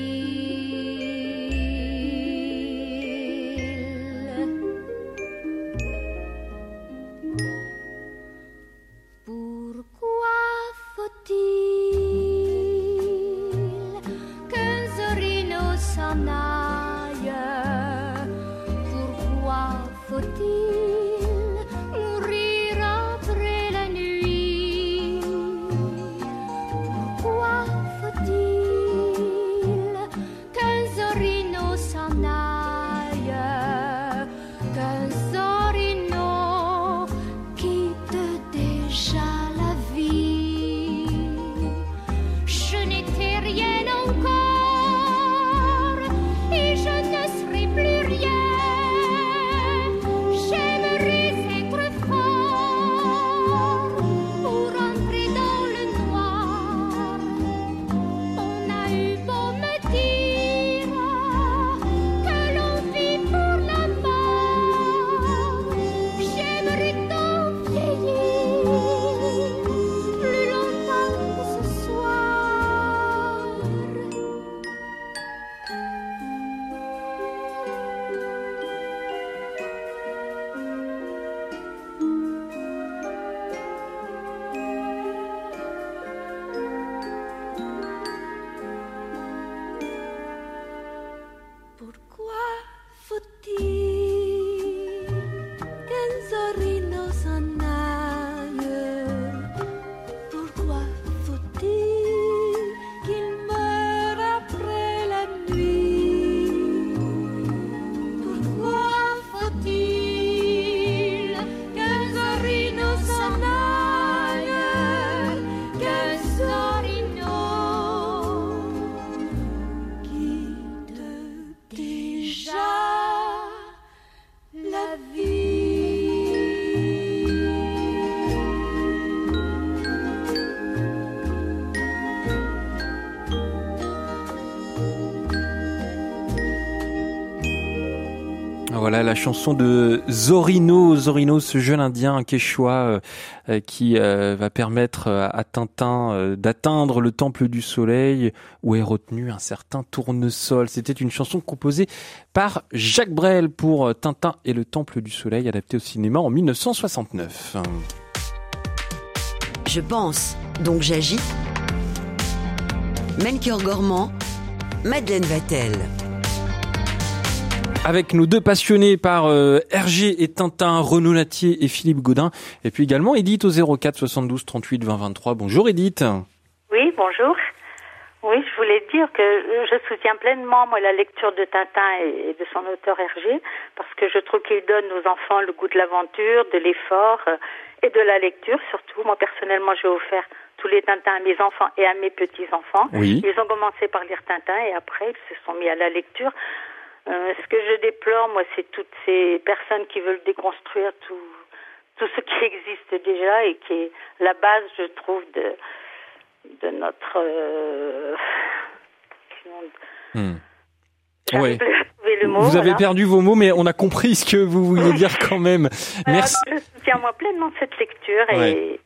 la chanson de Zorino, Zorino, ce jeune indien quechua euh, euh, qui euh, va permettre à Tintin d'atteindre le temple du soleil où est retenu un certain tournesol. C'était une chanson composée par Jacques Brel pour Tintin et le temple du soleil, adapté au cinéma en 1969. Je pense, donc j'agis. Melchior Gormand, Madeleine Vatel. Avec nos deux passionnés par euh, Hergé et Tintin, Renaud Latier et Philippe Godin. Et puis également Edith au 04 72 38 20 23. Bonjour Edith. Oui, bonjour. Oui, je voulais dire que je soutiens pleinement moi la lecture de Tintin et de son auteur Hergé parce que je trouve qu'il donne aux enfants le goût de l'aventure, de l'effort euh, et de la lecture surtout. Moi personnellement, j'ai offert tous les Tintins à mes enfants et à mes petits-enfants. Oui. Ils ont commencé par lire Tintin et après ils se sont mis à la lecture. Euh, ce que je déplore, moi, c'est toutes ces personnes qui veulent déconstruire tout, tout ce qui existe déjà et qui est la base, je trouve, de, de notre. Euh... Hmm. Ouais. Le mot, vous voilà. avez perdu vos mots, mais on a compris ce que vous vouliez dire quand même. Merci. Alors, je soutiens moi pleinement cette lecture et, Ouais.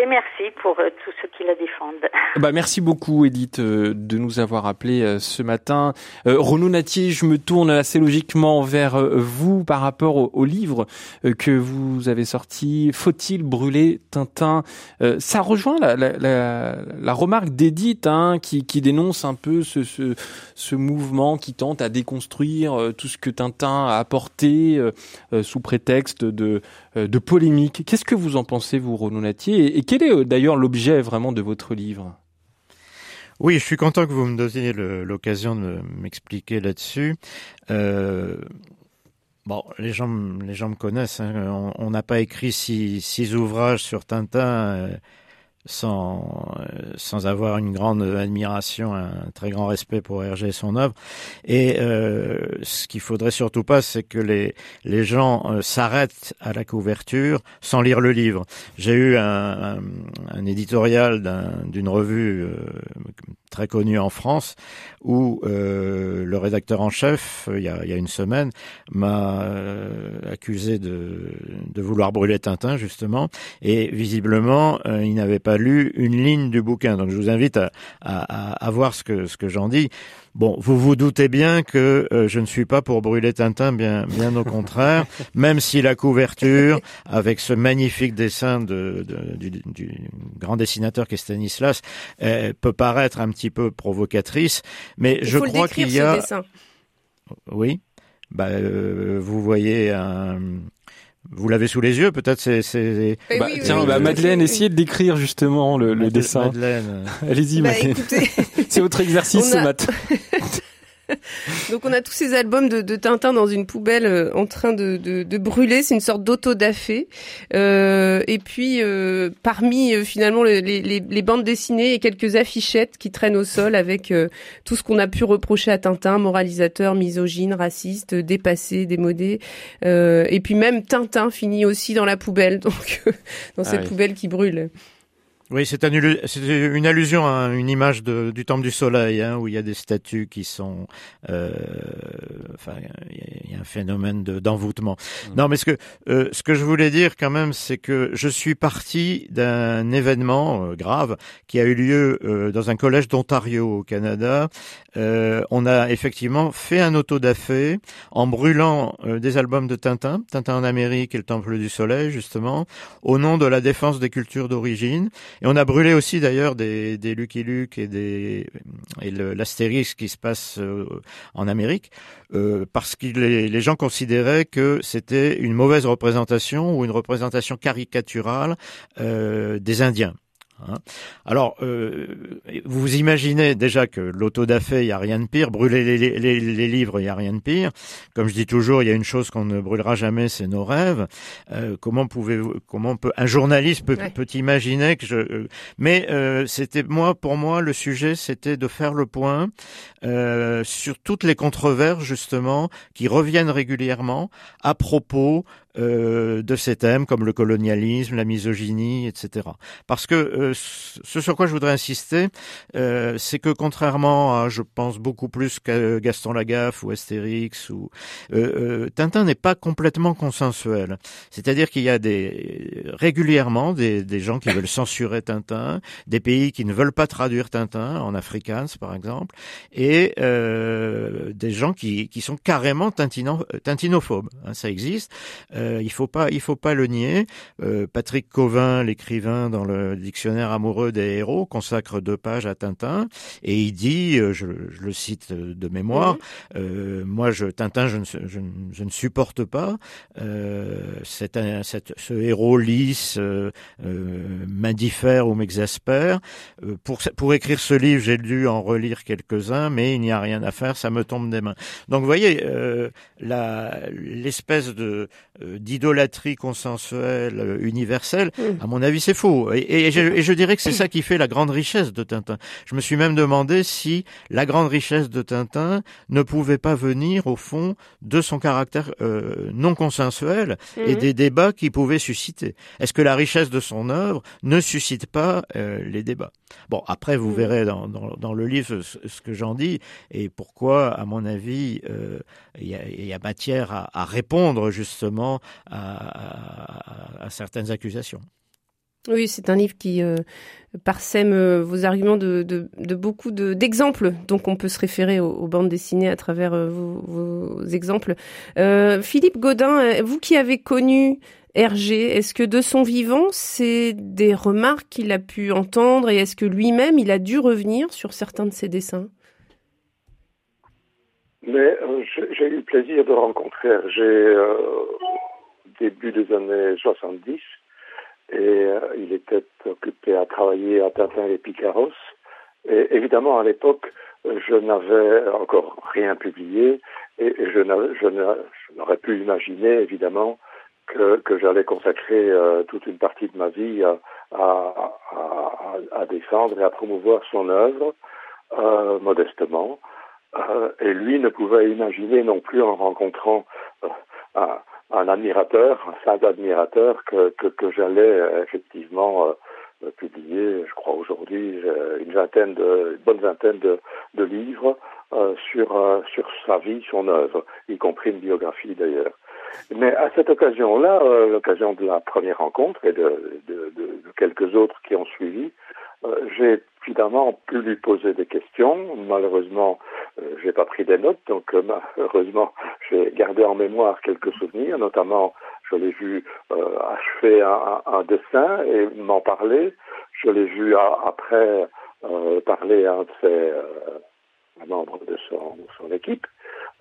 Et merci pour euh, tous ceux qui la défendent. Bah, merci beaucoup, Edith, euh, de nous avoir appelé euh, ce matin. Renaud Natier, je me tourne assez logiquement vers vous par rapport au, livre que vous avez sorti. Faut-il brûler Tintin? Ça rejoint la, remarque d'Edith, hein, qui, dénonce un peu ce, mouvement qui tente à déconstruire tout ce que Tintin a apporté sous prétexte de, de polémique. Qu'est-ce que vous en pensez, vous, Renaud et, quel est euh, d'ailleurs l'objet vraiment de votre livre? Oui, je suis content que vous me donniez l'occasion de m'expliquer là-dessus. Euh, bon, les gens, les gens me connaissent. hein. On- n'a pas écrit six, ouvrages sur Tintin euh, sans, euh, sans avoir une grande admiration, un très grand respect pour Hergé et son œuvre. Et euh, ce qu'il faudrait surtout pas, c'est que les, les gens euh, s'arrêtent à la couverture sans lire le livre. J'ai eu un, un, un éditorial d'un- d'une revue euh, très connue en France où euh, le rédacteur en chef, euh, il y a, une semaine, m'a euh, accusé de, vouloir brûler Tintin, justement, et visiblement, il n'avait pas lu une ligne du bouquin. Donc je vous invite à- à voir ce que, ce que j'en dis. Bon, vous vous doutez bien que euh, je ne suis pas pour brûler Tintin, bien, bien au contraire, même si la couverture, avec ce magnifique dessin de, de- du, du grand dessinateur qui est Stanislas, euh, peut paraître un petit peu provocatrice, mais Il je faut crois qu'il y ce a... dessin. Oui. Bah, euh, vous voyez un. Vous l'avez sous les yeux, peut-être c'est. c'est... Eh Bah, oui, tiens, oui, bah, Madeleine, essayez de décrire justement le, le Madeleine- dessin. Madeleine. Allez-y, Bah, Madeleine. écoutez, C'est votre exercice ce matin. donc on a tous ces albums de, de Tintin dans une poubelle euh, en train de, de, de brûler. C'est une sorte d'autodafé. Euh, et puis euh, parmi euh, finalement les, les, les bandes dessinées et quelques affichettes qui traînent au sol avec tout ce qu'on a pu reprocher à Tintin, moralisateur, misogyne, raciste, dépassé, démodé. Euh, et puis même Tintin finit aussi dans la poubelle, donc dans Ah cette oui. poubelle qui brûle. Oui, c'est un une allusion à une image de, du Temple du Soleil, hein, où il y a des statues qui sont, euh, enfin, il y a- un phénomène de- d'envoûtement. Mm. Non, mais ce que euh, ce que je voulais dire quand même, c'est que je suis parti d'un événement euh, grave qui a eu lieu euh, dans un collège d'Ontario au Canada. On a effectivement fait un autodafé en brûlant des albums de Tintin, Tintin en Amérique et le Temple du Soleil, justement, au nom de la défense des cultures d'origine. Et on a brûlé aussi d'ailleurs des, des Lucky Luke et des et l'Astérix qui se passe euh, en Amérique euh, parce que les, les gens considéraient que c'était une mauvaise représentation ou une représentation caricaturale euh, des Indiens. Hein. Alors, euh, vous imaginez déjà que l'autodafé, il n'y a rien de pire. Brûler les, les- les- les livres, il n'y a rien de pire. Comme je dis toujours, il y a une chose qu'on ne brûlera jamais, c'est nos rêves. Euh, comment pouvez comment peut un journaliste peut, Ouais. peut imaginer que je euh, mais euh, c'était moi pour moi le sujet c'était de faire le point euh, sur toutes les controverses justement qui reviennent régulièrement à propos euh, de ces thèmes comme le colonialisme, la misogynie, etc. Parce que euh, ce sur quoi je voudrais insister, euh, c'est que contrairement à, je pense, beaucoup plus qu'à Gaston Lagaffe ou Astérix, ou Tintin n'est pas complètement consensuel. C'est-à-dire qu'il y a des régulièrement des, gens qui veulent censurer Tintin, des pays qui ne veulent pas traduire Tintin en afrikaans par exemple, et des gens qui, sont carrément tintinophobes. Hein, ça existe. Euh, il faut faut pas le nier. Euh, Patrick Covin, l'écrivain dans le dictionnaire amoureux des héros, consacre deux pages à Tintin et il dit, euh, je, je le cite de mémoire, mhm. moi, je Tintin, je ne, je, je ne supporte pas. c'est un, ce héros lisse m'indiffère ou m'exaspère. pour pour écrire ce livre, j'ai dû en relire quelques-uns, mais il n'y a rien à faire, ça me tombe des mains. Donc, vous voyez, l'espèce de d'idolâtrie consensuelle euh, universelle, à mon avis, c'est faux. Et, je, dirais que c'est ça qui fait la grande richesse de Tintin. Je me suis même demandé si la grande richesse de Tintin ne pouvait pas venir, au fond, de son caractère euh, non consensuel et mm. des débats qu'il pouvait susciter. Est-ce que la richesse de son œuvre ne suscite pas euh, les débats? Bon, après, vous mm. verrez dans, dans, le livre ce, que j'en dis et pourquoi, à mon avis, il y, a, y, a, matière à, à répondre justement à, certaines accusations. Oui, c'est un livre qui euh, parsème euh, vos arguments de, beaucoup d'exemples, donc on peut se référer aux, bandes dessinées à travers euh, vos, exemples. Philippe Godin, vous qui avez connu Hergé, est-ce que de son vivant, c'est des remarques qu'il a pu entendre et est-ce que lui-même, il a dû revenir sur certains de ses dessins? Mais j'ai eu le plaisir de rencontrer Hergé début des années 70 et euh, il était occupé à travailler à Tintin et Picaros. Et évidemment, à l'époque, je n'avais encore rien publié et je n'aurais pu imaginer, évidemment, que, j'allais consacrer euh, toute une partie de ma vie à, à, à, à défendre et à promouvoir son œuvre euh, modestement. Euh, et lui ne pouvait imaginer non plus en rencontrant un, un admirateur, un simple admirateur que, que, que j'allais euh, effectivement euh, publier, je crois aujourd'hui, euh, une vingtaine de, une bonne vingtaine de, de livres euh, sur, sur sa vie, son œuvre, y compris une biographie d'ailleurs. Mais à cette occasion-là, l'occasion de la première rencontre et de, de, de, quelques autres qui ont suivi, j'ai évidemment pu lui poser des questions. Malheureusement, euh, j'ai pas pris des notes, donc euh, heureusement, j'ai gardé en mémoire quelques souvenirs, notamment je l'ai vu euh, achever un, un, dessin et m'en parler. Je l'ai vu après euh, parler à un de ses membres de son, son équipe.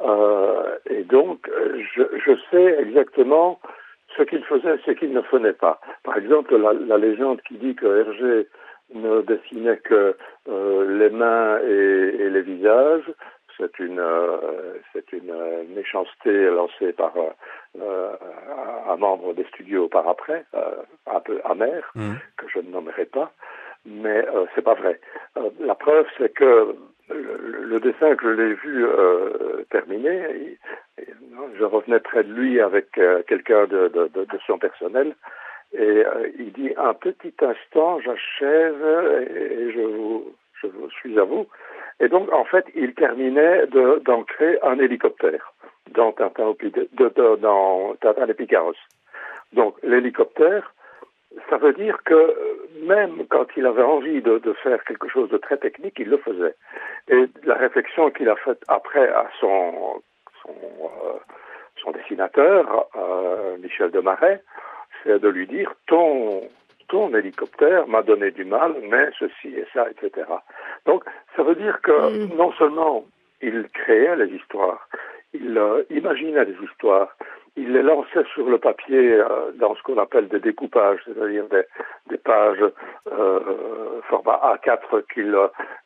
Et donc, je, je, sais exactement ce qu'il faisait et ce qu'il ne faisait pas. Par exemple, la, la légende qui dit que Hergé ne dessinait que euh, les mains et, et, les visages. C'est une, euh, c'est une euh, méchanceté lancée par euh, un membre des studios par après, un peu amer, mmh. que je ne nommerai pas, mais c'est pas vrai. la preuve, c'est que le, dessin que je l'ai vu terminé, je revenais près de lui avec quelqu'un de, de, de, son personnel et euh, il dit un petit instant, j'achève et je vous, je suis à vous. Et donc, en fait, il terminait d'ancrer un hélicoptère dans Tintin, dans Tintin et Picaros. Donc, l'hélicoptère, ça veut dire que même quand il avait envie de, de, faire quelque chose de très technique, il le faisait. Et la réflexion qu'il a faite après à son, son, euh, son dessinateur, euh, Michel Demarais, c'est de lui dire ton, ton hélicoptère m'a donné du mal, mais ceci et ça, etc. Donc, ça veut dire que mm. non seulement il créait les histoires, il euh, imaginait les histoires, il les lançait sur le papier euh, dans ce qu'on appelle des découpages, c'est-à-dire des, des, pages euh, format A4 qu'il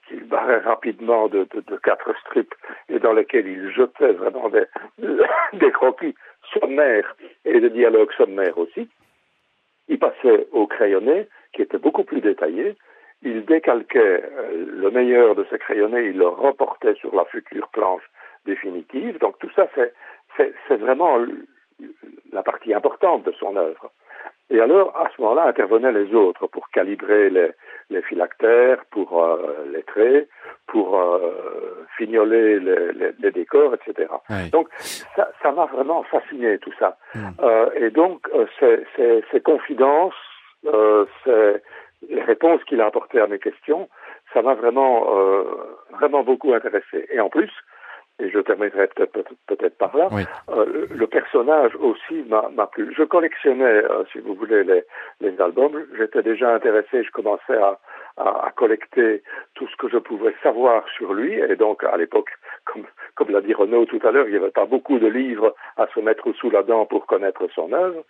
qu'il barrait rapidement de, de, de, quatre strips et dans lesquels il jetait vraiment des, des croquis sommaires et des dialogues sommaires aussi. Il passait au crayonné, qui était beaucoup plus détaillé. Il décalquait euh, le meilleur de ces crayonnés, il le reportait sur la future planche définitive. Donc tout ça, c'est, vraiment la partie importante de son œuvre. Et alors, à ce moment-là, intervenaient les autres pour calibrer les, les phylactères, pour euh, les traits, pour euh, fignoler les, les, les, décors, etc. Donc, ça ça m'a vraiment fasciné, tout ça. Mm. Euh, et donc, euh, ces, ces, ces confidences, euh, ces, les réponses qu'il a apportées à mes questions, ça m'a vraiment, euh, vraiment beaucoup intéressé. Et en plus, et je terminerai peut-être par là, Oui. euh, le, personnage aussi m'a plu. Je collectionnais, euh, si vous voulez, les, les albums. J'étais déjà intéressé, je commençais à, à, à collecter tout ce que je pouvais savoir sur lui. Et donc, à l'époque, comme, comme l'a dit Renaud tout à l'heure, il n'y avait pas beaucoup de livres à se mettre sous la dent pour connaître son œuvre.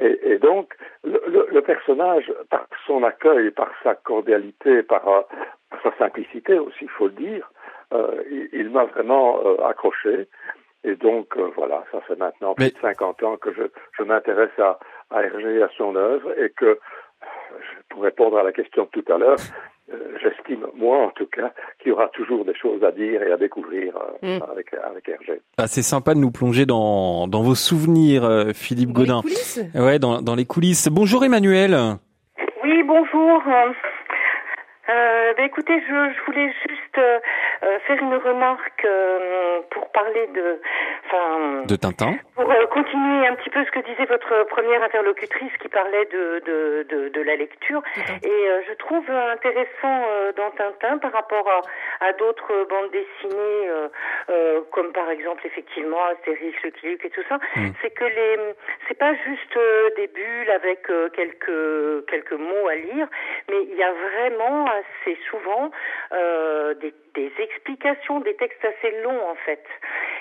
Et, et donc, le, le, le personnage, par son accueil, par sa cordialité, par, euh, par sa simplicité aussi, il faut le dire, il, il m'a vraiment euh, accroché. Et donc, euh, voilà, ça fait maintenant plus de 50 ans que je, je m'intéresse à, à Hergé, à son œuvre, et que, euh, pour répondre à la question de tout à l'heure, euh, j'estime, moi en tout cas, qu'il y aura toujours des choses à dire et à découvrir euh, Mm. avec, avec Hergé. Ah, c'est sympa de nous plonger dans, dans vos souvenirs, euh, Philippe Dans les Godin. coulisses? Ouais, dans, dans les coulisses. Bonjour Emmanuel. Oui, bonjour. Euh, ben écoutez, je, je voulais juste euh, euh, faire une remarque euh, pour parler de, enfin, De Tintin. pour euh, continuer un petit peu ce que disait votre première interlocutrice qui parlait de de, de, de la lecture. Et euh, je trouve intéressant euh, dans Tintin par rapport à, à d'autres bandes dessinées, euh, euh, comme par exemple effectivement Astérix, Lucky Luke et tout ça, Mm. c'est que les c'est pas juste euh, des bulles avec euh, quelques quelques mots à lire, mais il y a vraiment assez souvent euh, des, des explications, des textes assez longs en fait,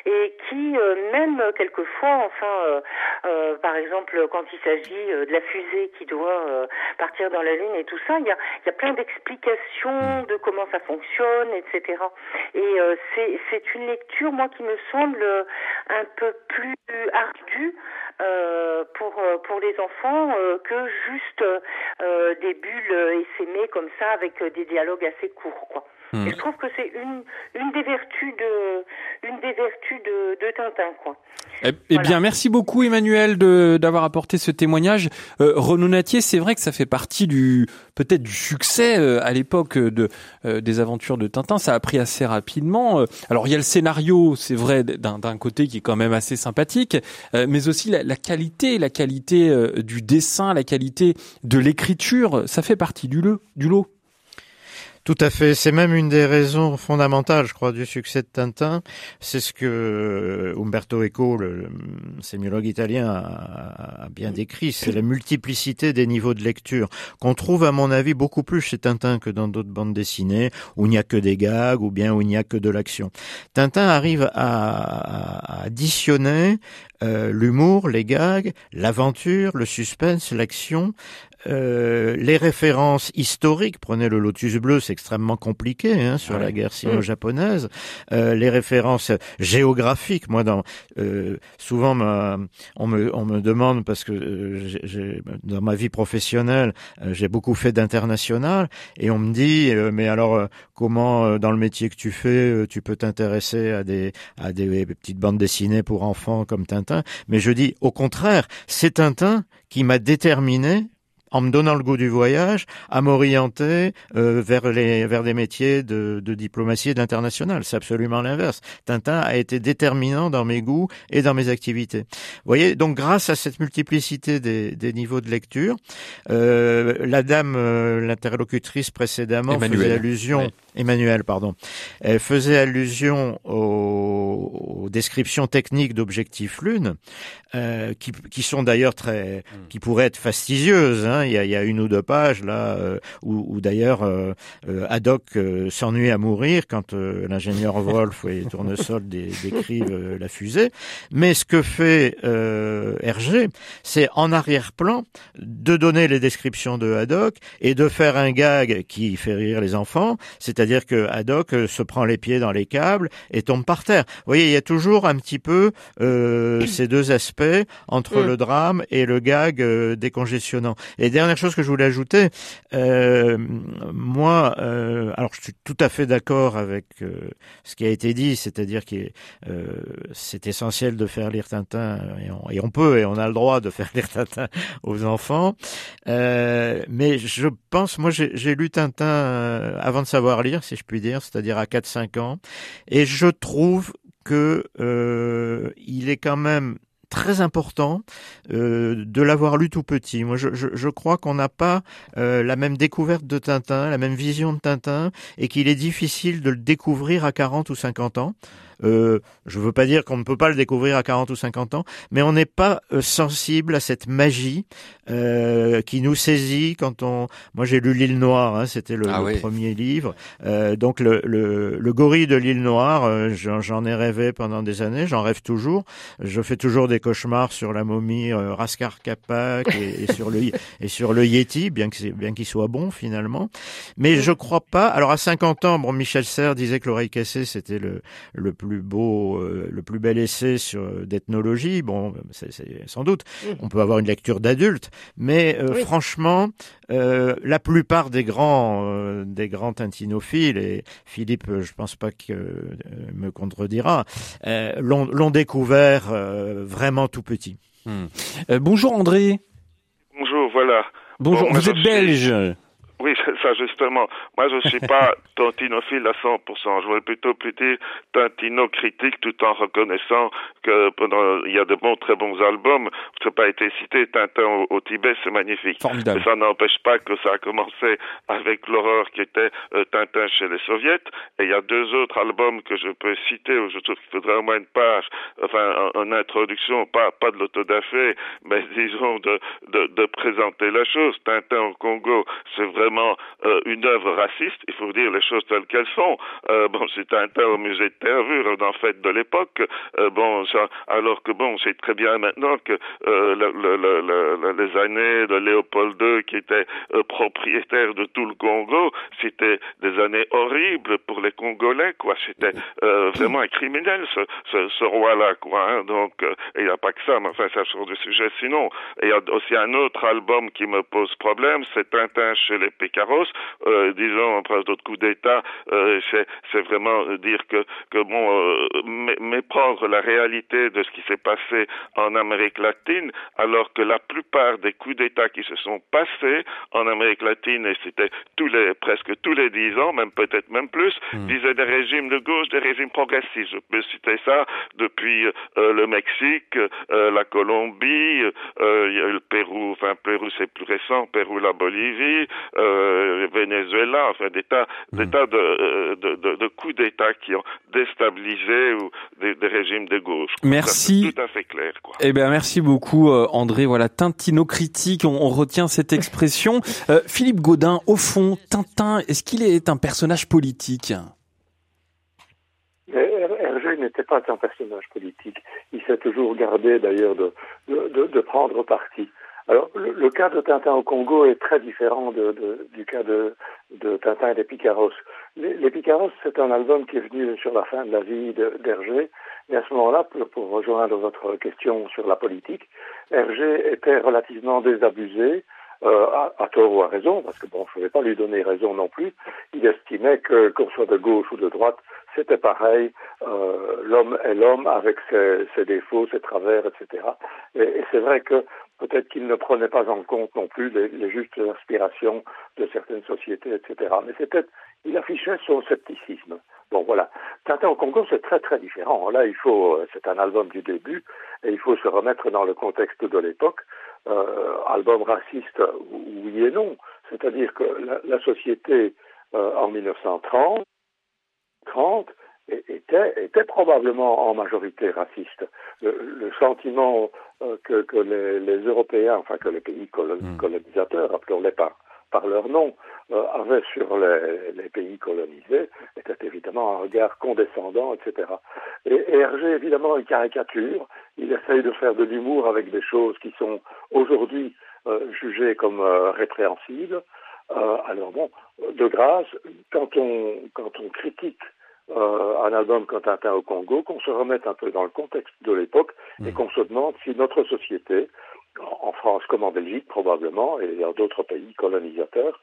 et qui euh, même quelquefois, enfin, euh, euh, par exemple quand il s'agit euh, de la fusée qui doit euh, partir dans la lune et tout ça, il y a il y a plein d'explications de comment ça fonctionne, etc. Et c'est une lecture moi qui me semble un peu plus ardue euh, pour euh, pour les enfants euh, que juste des bulles essaimées comme ça avec des dialogues assez courts quoi. Hmm. Et je trouve que c'est une une des vertus de une des vertus de, de Tintin quoi. Eh, eh Voilà. bien, merci beaucoup Emmanuel de d'avoir apporté ce témoignage. Euh, Renaud Natier, c'est vrai que ça fait partie du peut-être du succès euh, à l'époque de euh, des aventures de Tintin. Ça a pris assez rapidement. Euh, alors il y a le scénario, c'est vrai d'un d'un côté qui est quand même assez sympathique, euh, mais aussi la, la qualité, la qualité euh, du dessin, la qualité de l'écriture, ça fait partie du lot. Du lot. Tout à fait. C'est même une des raisons fondamentales, je crois, du succès de Tintin. C'est ce que euh, Umberto Eco, le, sémiologue italien, a, bien décrit. C'est la multiplicité des niveaux de lecture qu'on trouve, à mon avis, beaucoup plus chez Tintin que dans d'autres bandes dessinées où il n'y a que des gags ou bien où il n'y a que de l'action. Tintin arrive à, à additionner euh, l'humour, les gags, l'aventure, le suspense, l'action, euh, les références historiques, prenez le Lotus bleu, c'est extrêmement compliqué hein, sur Ouais. la guerre sino-japonaise. Euh, les références géographiques, moi, dans euh, souvent ma- on me on me demande parce que euh, dans ma vie professionnelle, euh, j'ai beaucoup fait d'international et on me dit mais alors comment dans le métier que tu fais, tu peux t'intéresser à des à des petites bandes dessinées pour enfants comme Tintin? Mais je dis au contraire, c'est Tintin qui m'a déterminé en me donnant le goût du voyage, à m'orienter euh, vers les vers des métiers de, de diplomatie et d'international. C'est absolument l'inverse. Tintin a été déterminant dans mes goûts et dans mes activités. Vous voyez, donc grâce à cette multiplicité des, des niveaux de lecture, euh, la dame, euh, l'interlocutrice précédemment Emmanuel. faisait allusion. Emmanuel, pardon, elle faisait allusion aux, aux descriptions techniques d'objectifs lune, euh, qui, qui sont d'ailleurs très, qui pourraient être fastidieuses. Hein. Il, y a, il y a une ou deux pages là euh, où, où d'ailleurs euh, euh, Haddock euh, s'ennuie à mourir quand euh, l'ingénieur Wolf et Tournesol dé- décrivent euh, la fusée. Mais ce que fait euh, Hergé, c'est en arrière-plan de donner les descriptions de Haddock et de faire un gag qui fait rire les enfants, c'est-à-dire c'est-à-dire que Haddock se prend les pieds dans les câbles et tombe par terre. Vous voyez, il y a toujours un petit peu ces deux aspects entre mm. le drame et le gag décongestionnant. Et dernière chose que je voulais ajouter, moi, alors je suis tout à fait d'accord avec ce qui a été dit, c'est-à-dire que c'est essentiel de faire lire Tintin et on, et on, peut et on a le droit de faire lire Tintin aux enfants. Euh, mais je pense, moi j'ai lu Tintin euh, avant de savoir lire, si je puis dire, c'est-à-dire à 4-5 ans, et je trouve que euh, il est quand même très important euh, de l'avoir lu tout petit. Moi, je, crois qu'on n'a pas euh, la même découverte de Tintin, la même vision de Tintin, et qu'il est difficile de le découvrir à 40 ou 50 ans. Euh, je veux pas dire qu'on ne peut pas le découvrir à 40 ou 50 ans, mais on n'est pas euh, sensible à cette magie euh, qui nous saisit quand on. Moi, j'ai lu L'île Noire, hein, c'était le, ah premier livre. Euh, donc le, le, le, gorille de l'île Noire, euh, j'en ai rêvé pendant des années, j'en rêve toujours. Je fais toujours des cauchemars sur la momie euh, Raskar Kapak et, sur le et sur le Yeti, bien que bien qu'il soit bon finalement. Mais je crois pas. Alors à 50 ans, bon, Michel Serres disait que l'oreille cassée c'était le le plus beau, euh, le plus bel essai sur euh, d'ethnologie. Bon, c'est sans doute. Mmh. On peut avoir une lecture d'adulte, mais euh, franchement, la plupart des grands, des grands tintinophiles et Philippe, je pense pas que me contredira, l'ont découvert vraiment tout petit. Mmh. bonjour André. Bonjour, voilà. Bonjour, vous êtes belge. Oui, ça justement. Moi, je suis pas tantinophile à 100%. Je voudrais plutôt plutôt tantino critique tout en reconnaissant que pendant, il y a de bons, très bons albums. Ça n'a pas été cité. Tintin au, Tibet, c'est magnifique. Formidable. Mais ça n'empêche pas que ça a commencé avec l'horreur qui était euh, Tintin chez les soviets. Et il y a deux autres albums que je peux citer où je trouve qu'il faudrait au moins une page, enfin, en, introduction, pas, pas de l'autodafé, mais disons de, de, de présenter la chose. Tintin au Congo, c'est vraiment euh, une œuvre raciste. Il faut dire les choses telles qu'elles sont. Euh, bon, c'est un tel au musée de Terrevure, en fait, de l'époque. Euh, bon, ça, alors que bon, c'est très bien maintenant que euh, le, le, le, les années de Léopold II, qui était euh, propriétaire de tout le Congo, c'était des années horribles pour les Congolais, quoi. C'était vraiment un criminel, ce, ce, ce roi-là, quoi. Hein. Donc, il n'y a pas que ça, mais enfin, ça change de sujet sinon. Il y a aussi un autre album qui me pose problème, c'est Tintin chez les Pécaros, euh, disons, en place d'autres coups d'État, euh, c'est vraiment dire que, que bon, euh, méprendre la réalité de ce qui s'est passé en Amérique latine, alors que la plupart des coups d'État qui se sont passés en Amérique latine, et c'était tous les, presque tous les dix ans, même peut-être même plus, hmm. disaient des régimes de gauche, des régimes progressistes. Je peux citer ça depuis euh, le Mexique, euh, la Colombie, euh, il y a le Pérou, enfin Pérou c'est plus récent, Pérou, la Bolivie, euh, Venezuela, enfin des tas, des hmm. tas de, euh, de, de, de coups d'État qui ont déstabilisé ou des, des régimes de gauche. Merci. tout à fait clair. Quoi. Eh bien, merci beaucoup, euh, André. Voilà, Tintino critique, on, on retient cette expression. Euh, Philippe Gaudin, au fond, Tintin, est-ce qu'il est un personnage politique? Hergé n'était pas un personnage politique. Il s'est toujours gardé d'ailleurs de, de, de, de prendre parti. Alors, le, cas de Tintin au Congo est très différent de, de, du cas de, de, Tintin et des Picaros. Les, les Picaros, c'est un album qui est venu sur la fin de la vie d'Hergé. Et à ce moment-là, pour, pour, rejoindre votre question sur la politique, Hergé était relativement désabusé, euh, à, à, tort ou à raison, parce que bon, je ne vais pas lui donner raison non plus. Il estimait que qu'on soit de gauche ou de droite, c'était pareil. Euh, l'homme est l'homme avec ses, ses, défauts, ses travers, etc. Et, et c'est vrai que Peut-être qu'il ne prenait pas en compte non plus les, justes aspirations de certaines sociétés, etc. Mais c'était, il affichait son scepticisme. Bon, voilà. Tintin au Congo, c'est très très différent. Là, il faut, euh, c'est un album du début, et il faut se remettre dans le contexte de l'époque. Euh, album raciste, oui et non. C'est-à-dire que la, société euh, en 1930, 30, était, était probablement en majorité raciste. Le, le sentiment euh, que, que les, les, Européens, enfin que les pays mmh. colonisateurs, appelons-les par, par leur nom, euh, avaient sur les, les, pays colonisés était évidemment un regard condescendant, etc. Et, et Hergé, évidemment, il caricature, il essaye de faire de l'humour avec des choses qui sont aujourd'hui euh, jugées comme euh, répréhensibles. alors bon, de grâce, quand on, quand on critique un album Tintin au Congo, qu'on se remette un peu dans le contexte de l'époque et mmh. qu'on se demande si notre société, en France comme en Belgique probablement, et dans d'autres pays colonisateurs,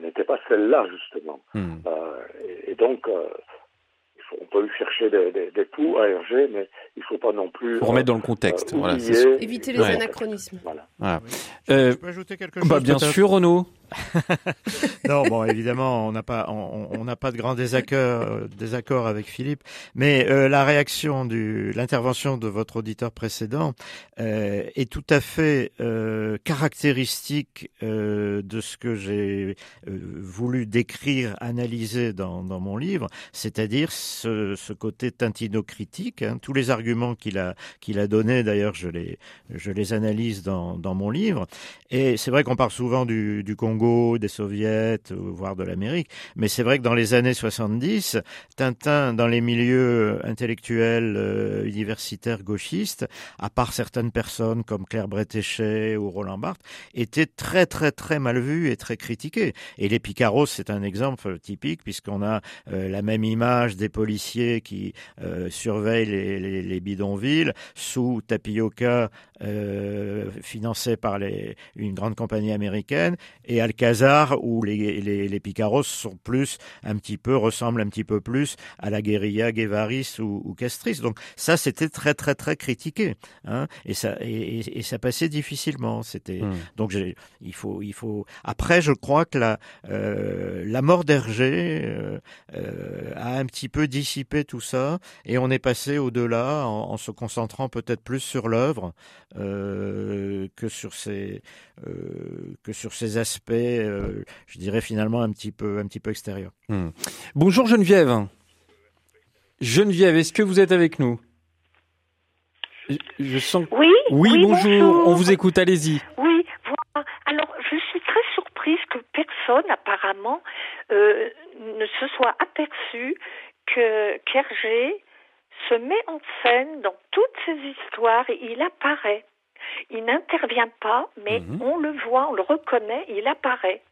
n'était pas celle-là justement. Mmh. et, donc, on peut chercher des, des, des poux à Hergé, mais il ne faut pas non plus. Pour remettre dans le contexte. Euh, voilà, Éviter les anachronismes. Voilà. voilà. Euh, je peux ajouter quelque bah, chose bah, Bien sûr, Renaud. non, bon, évidemment, on n'a pas, on n'a pas de grand désaccord, euh, avec Philippe, mais euh, la réaction du, l'intervention de votre auditeur précédent euh, est tout à fait caractéristique de ce que j'ai voulu décrire, analyser dans, mon livre, c'est-à-dire ce, côté tintino-critique. Hein, tous les arguments qu'il a, qu'il a donnés, d'ailleurs, je les, je les analyse dans, mon livre. Et c'est vrai qu'on parle souvent du Congo des soviets, voire de l'Amérique. Mais c'est vrai que dans les années 70, Tintin, dans les milieux intellectuels euh, universitaires gauchistes, à part certaines personnes comme Claire Bretéchet ou Roland Barthes, était très très très mal vu et très critiqué. Et les Picaros, c'est un exemple typique puisqu'on a euh, la même image des policiers qui euh, surveillent les, les, les, bidonvilles sous tapioca financé par une grande compagnie américaine et à Alcazar où les, les, les, Picaros sont plus un petit peu ressemblent un petit peu plus à la guérilla Guevaris ou, ou Castris. Donc ça c'était très très très critiqué hein, et ça et, et, ça passait difficilement. C'était mmh. donc il faut il faut après je crois que la euh, la mort d'Hergé euh, euh, a un petit peu dissipé tout ça et on est passé au-delà en, en, se concentrant peut-être plus sur l'œuvre que sur euh, que sur ces aspects euh, je dirais finalement un petit peu, un petit peu extérieur. Hmm. Bonjour Geneviève. Geneviève, est-ce que vous êtes avec nous? Je sens. Oui. Oui, bonjour. On vous écoute. Allez-y. Oui. Voilà. Alors, je suis très surprise que personne, apparemment, euh, ne se soit aperçu que Kergé se met en scène dans toutes ces histoires et il apparaît. Il n'intervient pas, mais mhm. on le voit, on le reconnaît, il apparaît.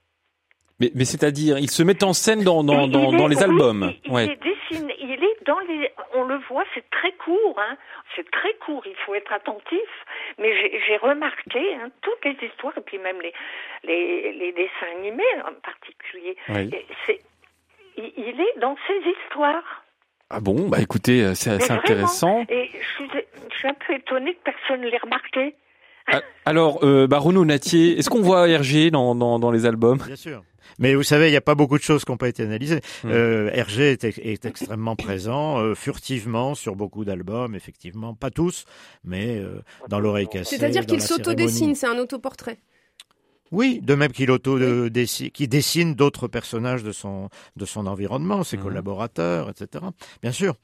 Mais, mais c'est-à-dire, il se met en scène dans, dans, dans, dans les albums. Il, ouais. est dessiné, il est dans les, on le voit, c'est très court, hein. C'est très court, il faut être attentif. Mais j'ai remarqué hein, toutes les histoires et puis même les, les, les dessins animés en particulier. Oui. Il, il est dans ces histoires. Ah bon, bah écoutez, euh, c'est assez intéressant. Et je suis, je suis un peu étonnée que personne ne l'ait remarqué. Ah, alors, euh, bah Renaud Natier, est-ce qu'on voit Hergé dans, dans, dans les albums? Bien sûr. Mais vous savez, il n'y a pas beaucoup de choses qui n'ont pas été analysées. Hmm. Euh, Hergé est, est, extrêmement présent, euh, furtivement, sur beaucoup d'albums, effectivement. Pas tous, mais euh, dans l'oreille cassée. C'est-à-dire qu'il s'autodessine, c'est un autoportrait. Oui, de même qu'il auto dessine, qui dessine d'autres personnages de son de son environnement, ses mmh. collaborateurs, etc. Bien sûr,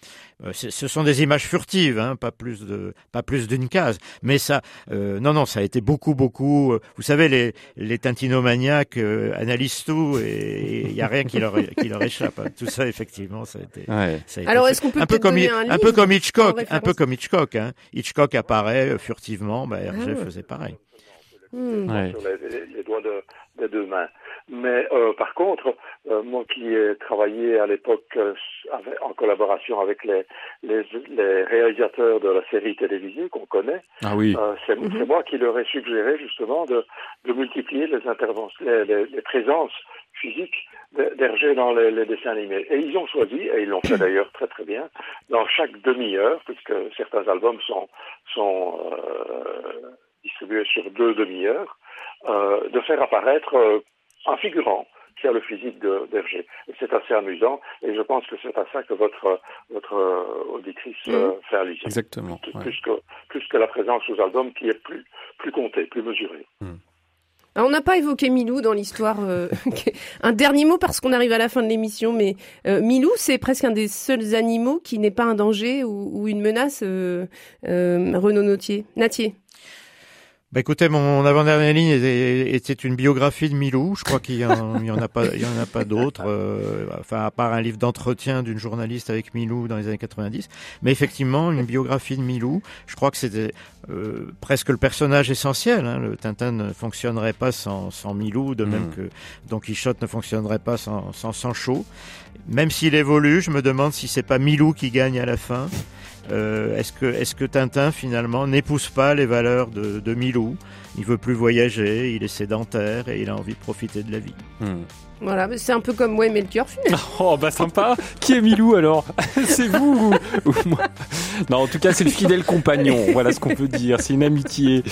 euh, ce sont des images furtives, hein, pas plus de pas plus d'une case. Mais ça, euh, non non, ça a été beaucoup beaucoup. Euh, vous savez, les les tintinomaniaques euh, analysent tout et il y a rien qui leur qui leur échappe. Hein. Tout ça, effectivement, ça a été. Ouais. Ça a été Alors, est-ce qu'on peut un peu comme un, un peu comme Hitchcock, un peu comme Hitchcock. Hein. Hitchcock apparaît furtivement, bah, Hergé ah. faisait pareil. Mmh. sur les, les, doigts de, des deux mains. Mais euh, par contre, euh, moi qui ai travaillé à l'époque euh, en collaboration avec les, les, les, réalisateurs de la série télévisée qu'on connaît, ah oui. Euh, c'est mmh. moi qui leur ai suggéré justement de, de multiplier les interventions, les, les, présences physiques d'Hergé dans les, les, dessins animés. Et ils ont choisi, et ils l'ont fait d'ailleurs très très bien, dans chaque demi-heure, puisque certains albums sont, sont distribué sur deux demi-heures, euh, de faire apparaître euh, un figurant qui a le physique d'Hergé. C'est assez amusant et je pense que c'est à ça que votre, votre euh, auditrice euh, mmh. fait allusion. Exactement. Plus, ouais. plus, que, plus que la présence aux albums qui est plus, plus comptée, plus mesurée. Mmh. Alors, on n'a pas évoqué Milou dans l'histoire. Euh, un dernier mot parce qu'on arrive à la fin de l'émission, mais euh, Milou, c'est presque un des seuls animaux qui n'est pas un danger ou, ou une menace. Euh, Renaud Nautier. Natier. Bah écoutez, mon avant-dernière ligne était une biographie de Milou. Je crois qu'il y, en, y en a pas, il y en a pas d'autres. Euh, enfin, à part un livre d'entretien d'une journaliste avec Milou dans les années 90. Mais effectivement, une biographie de Milou. Je crois que c'était euh, presque le personnage essentiel. Hein. Le Tintin ne fonctionnerait pas sans, sans Milou, de même mm. que Don Quichotte ne fonctionnerait pas sans, sans Sancho. Même s'il évolue, je me demande si c'est pas Milou qui gagne à la fin. Euh, est-ce que, Tintin finalement n'épouse pas les valeurs de, de Milou? Il veut plus voyager, il est sédentaire et il a envie de profiter de la vie. Hmm. Voilà, c'est un peu comme moi et Melchior Oh bah sympa. Qui est Milou alors? C'est vous ou, moi? Non, en tout cas c'est le fidèle compagnon. Voilà ce qu'on peut dire. C'est une amitié.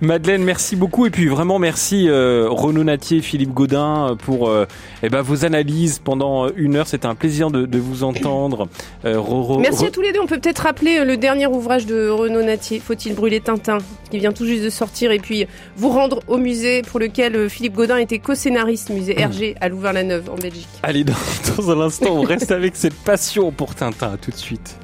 Madeleine, merci beaucoup et puis vraiment merci euh, Renaud Natier, Philippe Godin pour euh, eh ben, vos analyses pendant une heure. C'était un plaisir de, de vous entendre. Euh, merci à tous les deux. On peut peut-être rappeler euh, le dernier ouvrage de Renaud Natier. Faut-il brûler Tintin qui vient tout juste de sortir et puis vous rendre au musée pour lequel euh, Philippe Godin était co-scénariste musée Hergé à Louvain-la-Neuve en Belgique. Allez, dans, dans un instant, on reste avec cette passion pour Tintin. tout de suite.